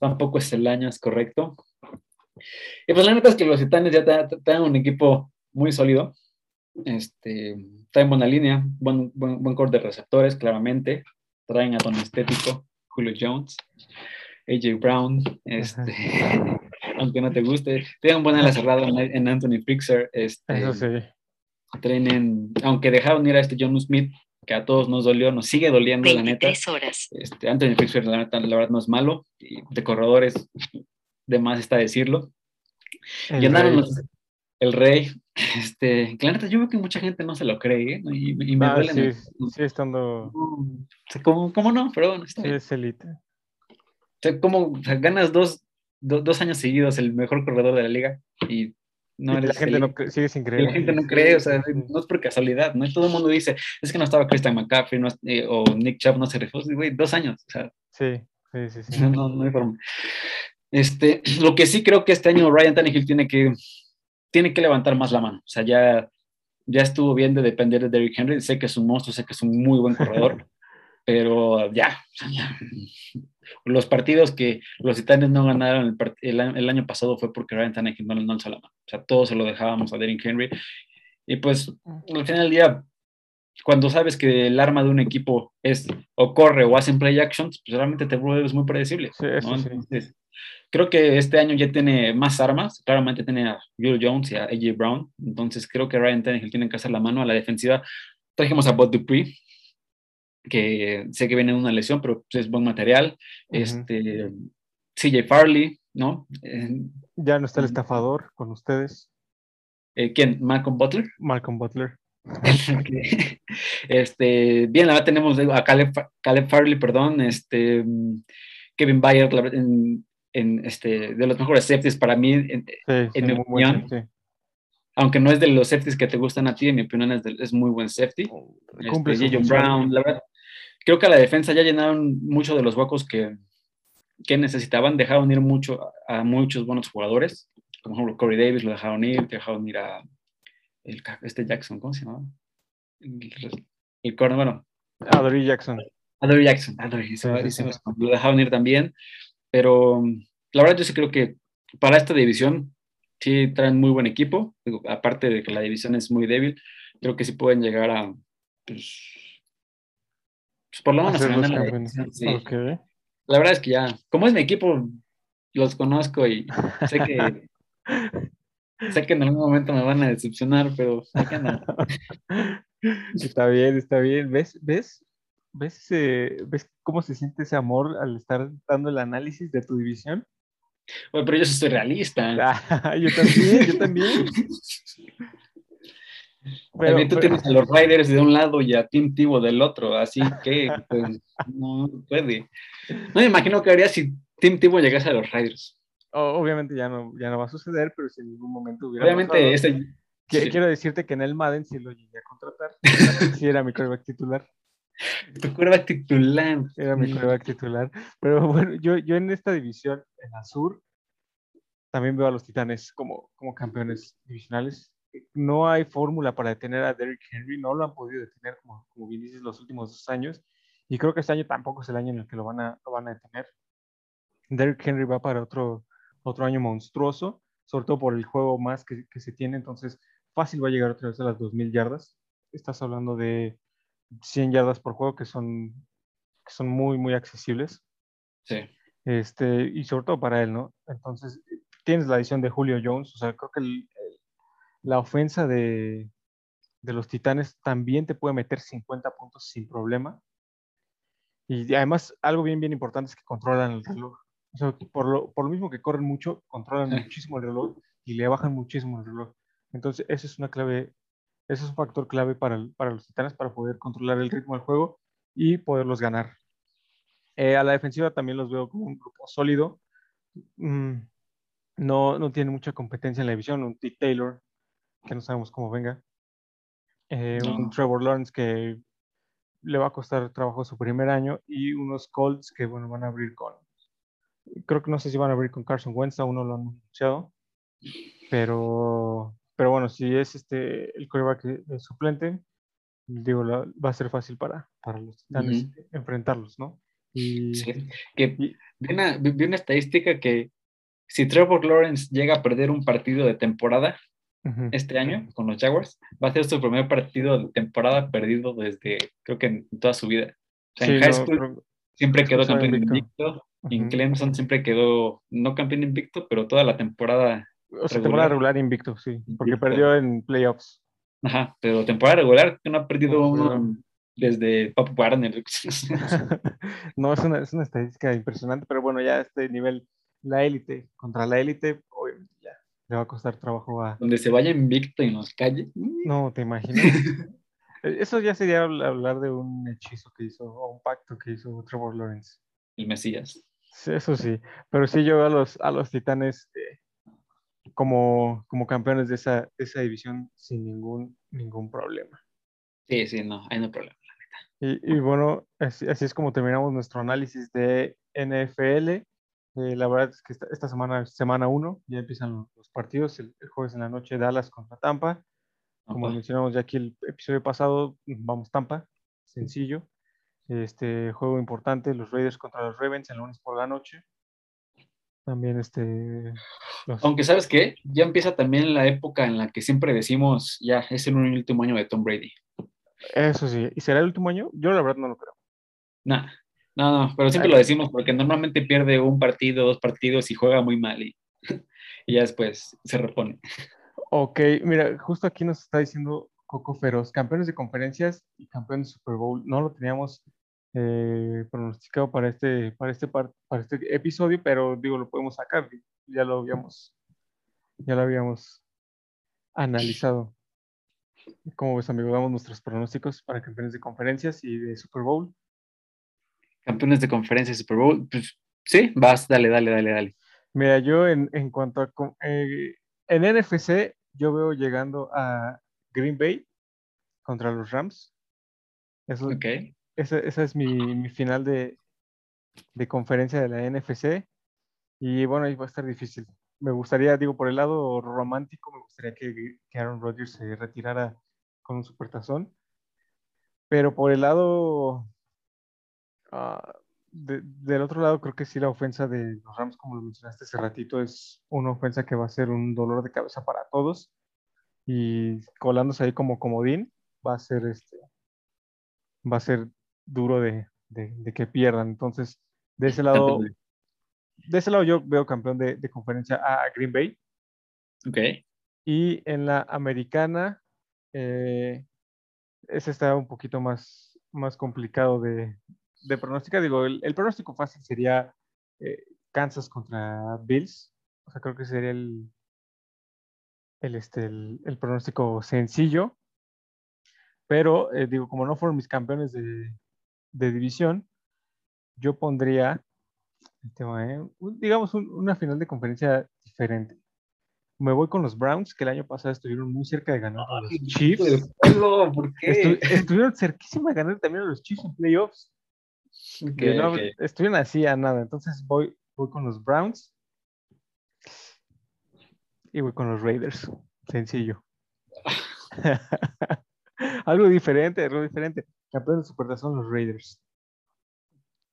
tampoco es el año, es correcto. Y pues la neta es que los titanes ya tienen un equipo muy sólido. Este, traen buena línea, buen, buen, buen core de receptores, claramente. Traen a Don Estético, Julio Jones, AJ Brown, este, aunque no te guste. Tienen buena la cerrada en, Anthony Fixer. Este, Eso sí. Traen, aunque dejaron ir a este John Smith, que a todos nos dolió, nos sigue doliendo, la neta. horas. Este, Anthony Fixer, la, neta, la verdad, no es malo. Y de corredores, de más está decirlo. El y andaron rey. los- el rey, este, que la neta, yo veo que mucha gente no se lo cree, ¿eh? Y, y me Ah, duele. sí, ¿no? sí, estando. ¿Cómo, cómo no? Pero bueno, está Sí, bien. es elite. O sea, ¿cómo o sea, ganas dos, do- dos años seguidos el mejor corredor de la liga y no eres la gente no sigue sin creer. la gente no cree, o sea, no es por casualidad, ¿no? Y todo el mundo dice, es que no estaba Christian McCaffrey no eh, o Nick Chubb no se rifó, güey, dos años, o sea, Sí, sí, sí, sí. no, no, no hay forma. Este, lo que sí creo que este año Ryan Tannehill tiene que, tiene que levantar más la mano. O sea, ya, ya estuvo bien de depender de Derrick Henry. Sé que es un monstruo, sé que es un muy buen corredor, pero ya. Los partidos que los Titanes no ganaron el, el año- el año pasado fue porque Ryan Tannehill no, no alzó la mano. O sea, todos se lo dejábamos a Derrick Henry. Y pues, al final del día, cuando sabes que el arma de un equipo es o corre o hacen play actions, pues realmente te vuelves muy predecible. Sí, eso ¿no? sí. Entonces, creo que este año ya tiene más armas. Claramente tiene a Julio Jones y a AJ Brown. Entonces creo que Ryan Tannehill tiene que hacer la mano a la defensiva. Trajimos a Bud Dupree, que sé que viene de una lesión, pero pues, es buen material. Este, CJ Farley, ¿no? Eh, Ya no está el estafador con ustedes, eh, ¿Quién? Malcolm Butler. Malcolm Butler. este, bien, ahora tenemos a Caleb, Fa- Caleb Farley, perdón, este, mm, Kevin verdad, en, en, este, de los mejores safeties para mí, en- Sí, En sí, mi muy buen opinión, safety. aunque no es de los safeties que te gustan a ti, en mi opinión es, de- es muy buen safety. Cumple Este. Brown, la verdad, creo que a la defensa ya llenaron muchos de los huecos que, que necesitaban, dejaron ir mucho a, a muchos buenos jugadores, como por ejemplo Corey Davis lo dejaron ir, dejaron ir a el, este Jackson, ¿cómo se llamaba? El, el corner, bueno, Adoree Jackson. Adoree Jackson, me- Sí, sí, sí. lo dejaron ir también, pero la verdad yo sí creo que para esta división sí traen muy buen equipo, digo, aparte de que la división es muy débil, creo que sí pueden llegar a, pues, pues, por lo menos a ganar la campeones. división, sí. Ok. La verdad es que ya, como es mi equipo, los conozco y sé que sé que en algún momento me van a decepcionar, pero aquí andan. Está bien, está bien. ¿Ves? ¿Ves? ¿Ves, ¿Ves cómo se siente ese amor al estar dando el análisis de tu división? Oye, pero yo sí soy realista. Ah, yo también, yo también. Pero- También tú pero- tienes a los Riders de un lado y a Tim Tebow del otro, así que pues, no puede. No me imagino que haría si Tim Tebow llegase a los Riders. obviamente ya no, ya no va a suceder, pero si en ningún momento hubiera Obviamente, pasado, ese, que- sí. quiero decirte que en el Madden sí lo llegué a contratar. Sí era mi quarterback titular. Tu curva titular. Era mi quarterback titular. Pero bueno, yo, yo en esta división, en la sur, también veo a los Titanes como, como campeones divisionales. No hay fórmula para detener a Derrick Henry, no lo han podido detener, como, como bien dices, los últimos dos años. Y creo que este año tampoco es el año en el que lo van a, lo van a detener. Derrick Henry va para otro, otro año monstruoso, sobre todo por el juego más que, que se tiene. Entonces, fácil va a llegar otra vez a las 2.000 yardas. Estás hablando de 100 yardas por juego, que son, que son muy, muy accesibles. Sí. Este, y sobre todo para él, ¿no? Entonces, tienes la adición de Julio Jones, o sea, creo que el- el- la ofensa de, de los Titanes también te puede meter 50 puntos sin problema. Y además, algo bien, bien importante es que controlan el reloj. O sea, por lo, por lo mismo que corren mucho, controlan Sí. muchísimo el reloj y le bajan muchísimo el reloj. Entonces, eso es una clave, ese es un factor clave para, el- para los Titanes para poder controlar el ritmo del juego y poderlos ganar. Eh, a la defensiva también los veo como un grupo sólido. Mm, no, no tiene mucha competencia en la división. Un T. Taylor, que no sabemos cómo venga. Eh, Un. Trevor Lawrence que le va a costar trabajo su primer año. Y unos Colts que, bueno, van a abrir con. Creo que no sé si van a abrir con Carson Wentz, aún no lo han anunciado. Pero, pero bueno, si es este el eh, suplente, digo, la- va a ser fácil para, para los titanes Ujú. enfrentarlos, ¿no? Y, Sí. Que y- vi una, vi una estadística que si Trevor Lawrence llega a perder un partido de temporada, este año con los Jaguars. Va a ser su primer partido de temporada perdido desde, creo que en toda su vida. en high school siempre quedó campeón invicto. En Clemson siempre quedó, no campeón invicto, pero toda la temporada. O sea, temporada regular invicto, sí, porque perdió en playoffs. Ajá, pero temporada regular que no ha perdido uno desde Pop Warner. no, es una, es una estadística impresionante, pero bueno, ya este nivel, la élite contra la élite, ya le va a costar trabajo a... Donde se vaya invicto y nos calle. No, te imaginas. E, eso ya sería hablar de un hechizo que hizo, o un pacto que hizo Trevor Lawrence. El Mesías. Sí, eso sí, pero sí yo a los, a los titanes eh, como, como campeones de esa, de esa división sin ningún, ningún problema. Sí, sí, no, hay no problema. Y, bueno, así, es como terminamos nuestro análisis de NFL. Eh, la verdad es que esta, semana, semana 1, ya empiezan los partidos. El, jueves en la noche, Dallas contra Tampa. Como mencionamos ya aquí el episodio pasado, vamos Tampa, sencillo. Este juego importante, los Raiders contra los Ravens el lunes por la noche. También este... Aunque sabes qué, ya empieza también la época en la que siempre decimos, ya es el último año de Tom Brady. Eso sí. ¿Y será el último año? Yo la verdad no lo creo. No, no, no, pero siempre lo decimos porque normalmente pierde un partido, dos partidos y juega muy mal y, ya después se repone. Ok, mira, justo aquí nos está diciendo Coco Feroz, campeones de conferencias y campeones de Super Bowl. No lo teníamos eh, pronosticado para este, para, este para este episodio, pero digo, lo podemos sacar. Ya lo habíamos, ya lo habíamos analizado. ¿Cómo ves, amigo? Damos nuestros pronósticos para campeones de conferencias y de Super Bowl. Campeones de conferencias y Super Bowl. Pues, sí, vas, dale, dale, dale, dale. Mira, yo en, en cuanto a... Eh, en NFC, yo veo llegando a Green Bay contra los Rams. Eso, okay. Esa, esa es mi, mi final de, de conferencia de la NFC. Y bueno, ahí va a estar difícil me gustaría, digo, por el lado romántico, me gustaría que, Aaron Rodgers se retirara con un supertazón. Pero por el lado, ah, del otro lado, creo que sí la ofensa de los Rams, como lo mencionaste hace ratito, es una ofensa que va a ser un dolor de cabeza para todos. Y colándose ahí como comodín, va a ser este, va a ser duro de, de que pierdan. Entonces, de ese lado, de ese lado yo veo campeón de, conferencia a Green Bay. Ok. Y en la americana, eh, ese está un poquito más, más complicado de, de pronosticar. Digo, el, pronóstico fácil sería eh, Kansas contra Bills. O sea, creo que sería el, el, este, el, pronóstico sencillo. Pero, eh, digo, como no fueron mis campeones de, de división, yo pondría digamos, una final de conferencia diferente. Me voy con los Browns, que el año pasado estuvieron muy cerca de ganar a los Chiefs. ¿Por qué? estuvieron cerquísima de ganar también a los Chiefs en playoffs. Estuvieron así a nada. Entonces voy, voy con los Browns y voy con los Raiders. Sencillo. algo diferente, algo diferente. Campeón de Supertazón los Raiders.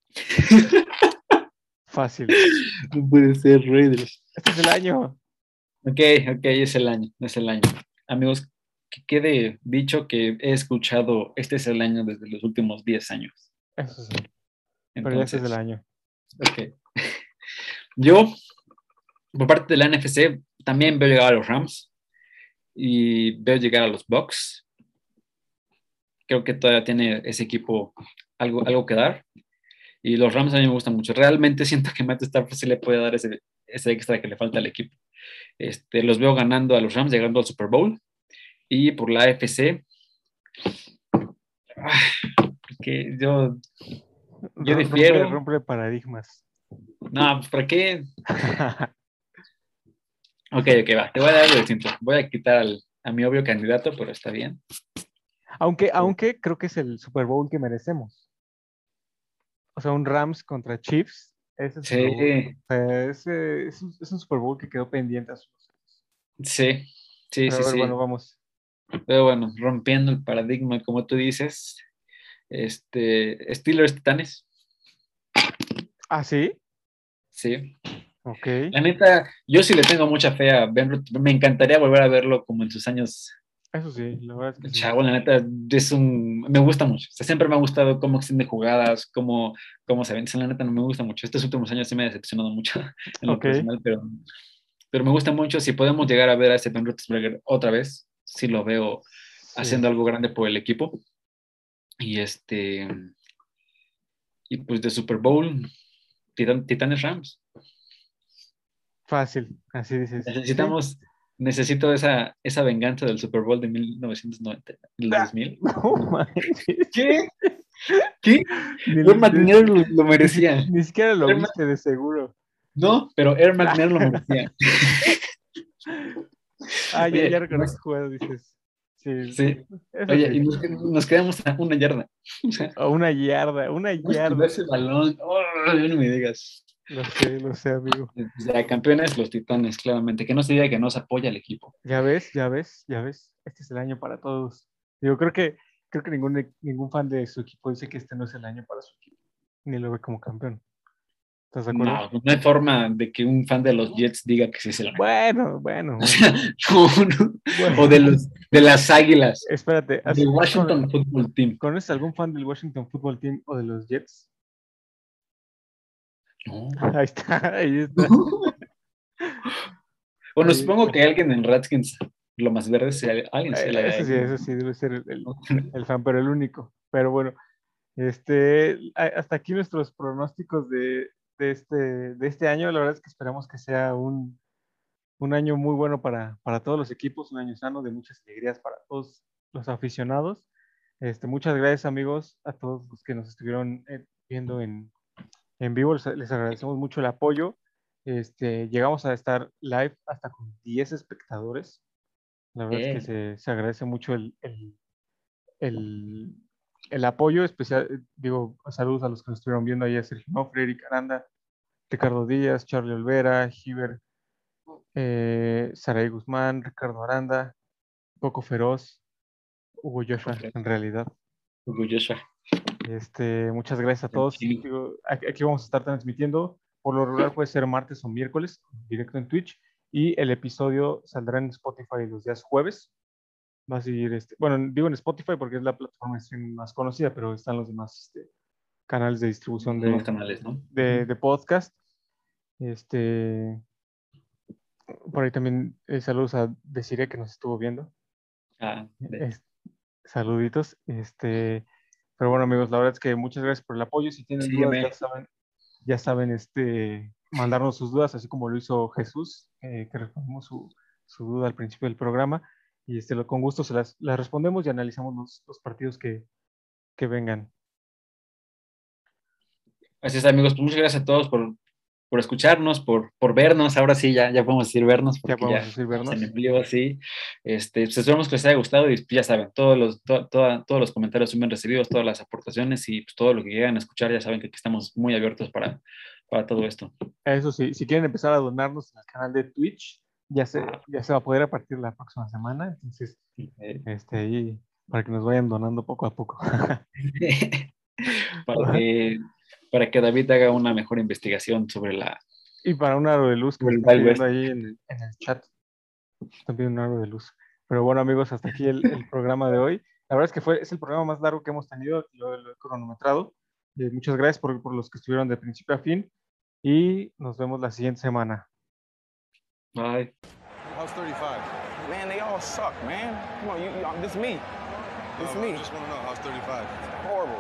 Fácil. No puede ser, Raiders. Este es el año. Ok, ok, es el año, es el año. Amigos, que quede dicho que he escuchado este es el año desde los últimos 10 años. Eso sí. Pero este es el año. Ok. Yo, por parte de la NFC, también veo llegar a los Rams y veo llegar a los Bucks. Creo que todavía tiene ese equipo algo, algo que dar. Y los Rams a mí me gustan mucho. Realmente siento que Matt Stafford sí le puede dar ese, ese extra que le falta al equipo. Este, los veo ganando a los Rams, llegando al Super Bowl. Y por la AFC, que yo, yo difiero. Rompe, paradigmas. No, pues, ¿para qué? ok, ok, va. Te voy a dar algo distinto. Voy a quitar al, a mi obvio candidato, pero está bien. Aunque, aunque creo que es el Super Bowl que merecemos o sea, un Rams contra Chiefs. Ese sí. es, es, un, Super Bowl que quedó pendiente a sus Sí, sí, sí, sí. Bueno, vamos. Pero bueno, rompiendo el paradigma, como tú dices, este, Steelers Titanes. ¿Ah, sí? Sí. Ok. La neta, yo sí le tengo mucha fe a Ben Roethlisberger. Me encantaría volver a verlo como en sus años Eso sí, la verdad es que. Chavo, la neta, es un, me gusta mucho. O sea, siempre me ha gustado cómo extiende jugadas, cómo, cómo se vence. La neta, no me gusta mucho. Estos últimos años sí me ha decepcionado mucho en lo Ok. personal, pero, pero me gusta mucho. Si podemos llegar a ver a ese Ben Roethlisberger otra vez, sí lo veo Sí. haciendo algo grande por el equipo. Y este. Y pues de Super Bowl, Titan- Titanes Rams. Fácil, así dices. Necesitamos. Necesito esa, esa venganza del Super Bowl de 1990, del Ah. 2000. No. ¿Qué? ¿Qué? Air McNair lo, lo merecía. ni siquiera lo Air viste de seguro. No, pero Air McNair lo merecía. Ah, ya, ya reconozco juego, dices. Sí. Sí. Oye, y nos, nos quedamos a una yarda. O una yarda, una yarda. ese balón. Oh, no me digas. Lo sé, lo sé, amigo. Campeones, los titanes, claramente. Que no se diga que no se apoya al equipo. Ya ves, ya ves, ya ves. Este es el año para todos. Digo, creo que creo que ningún, ningún fan de su equipo dice que este no es el año para su equipo. Ni lo ve como campeón. ¿Estás de acuerdo? No, no hay forma de que un fan de los Jets diga que sí es el año. Bueno, bueno. O sea, no, no. bueno. O de, los, de las águilas. Espérate, así- De Washington Football Team. ¿conoces algún fan del Washington Football Team o de los Jets? No. Ahí está, ahí está. Bueno, Ahí- supongo que alguien en Redskins, lo más verde, sea alguien. la- Eso sí, eso sí, debe ser el, el- el fan, pero el único. Pero bueno, este, hasta aquí nuestros pronósticos de, de este, de este año. La verdad es que esperamos que sea un, un año muy bueno para, para todos los equipos, un año sano de muchas alegrías para todos los aficionados. Este, muchas gracias amigos a todos los que nos estuvieron eh, viendo en, en vivo. Les, agradecemos mucho el apoyo. Este, llegamos a estar live hasta con 10 espectadores. La verdad es que se, se agradece mucho el, el, el, el apoyo especial. Digo, saludos a los que nos estuvieron viendo ahí, a Sergio Nofre, Eric Aranda, Ricardo Díaz, Charlie Olvera, Giver, eh, Saray Guzmán, Ricardo Aranda, Coco Feroz, Hugo Joshua, en realidad. Orgullosa. Este, muchas gracias a todos. Sí. Aquí, vamos a estar transmitiendo. Por lo regular puede ser martes o miércoles, directo en Twitch. Y el episodio saldrá en Spotify los días jueves. Va a seguir, este, bueno, digo en Spotify porque es la plataforma más conocida, pero están los demás este, canales de distribución de, canales, ¿no? de, de podcast. Este, por ahí también eh, saludos a Desiree que nos estuvo viendo. Ah, de- Es- saluditos. Este, pero bueno, amigos, la verdad es que muchas gracias por el apoyo. Si tienen dudas, Sígueme. ya saben, ya saben, este, mandarnos sus dudas, así como lo hizo Jesús, eh, que respondimos su, su duda al principio del programa. Y este, lo- con gusto se las, las respondemos y analizamos los, los partidos que, que vengan. Así es, amigos. Pues muchas gracias a todos por, por escucharnos, por, por vernos. Ahora sí, ya, ya podemos decir vernos. Ya podemos decir vernos. Me envió así. Este, pues esperamos que les haya gustado y pues, ya saben, todos los, to- toda- todos los comentarios son bien recibidos, todas las aportaciones y pues, todo lo que quieran escuchar, ya saben que aquí estamos muy abiertos para, para todo esto. Eso sí, si quieren empezar a donarnos en el canal de Twitch, ya se, ya se va a poder a partir de la próxima semana. Entonces, Eh, este, ahí, para que nos vayan donando poco a poco. para, que, para que David haga una mejor investigación sobre la... Y para un aro de luz que Wild pidiendo ahí en el, en el chat. Pidiendo un aro de luz. Pero bueno, amigos, hasta aquí el, el programa de hoy. La verdad es que fue, es el programa más largo que hemos tenido, lo, lo he cronometrado. Eh, muchas gracias por, por los que estuvieron de principio a fin. Y nos vemos la siguiente semana. Ay, How's 35? Man, they all suck, man. Come on, you, you, this me. This No, me. I just want to know how's 35. Horrible.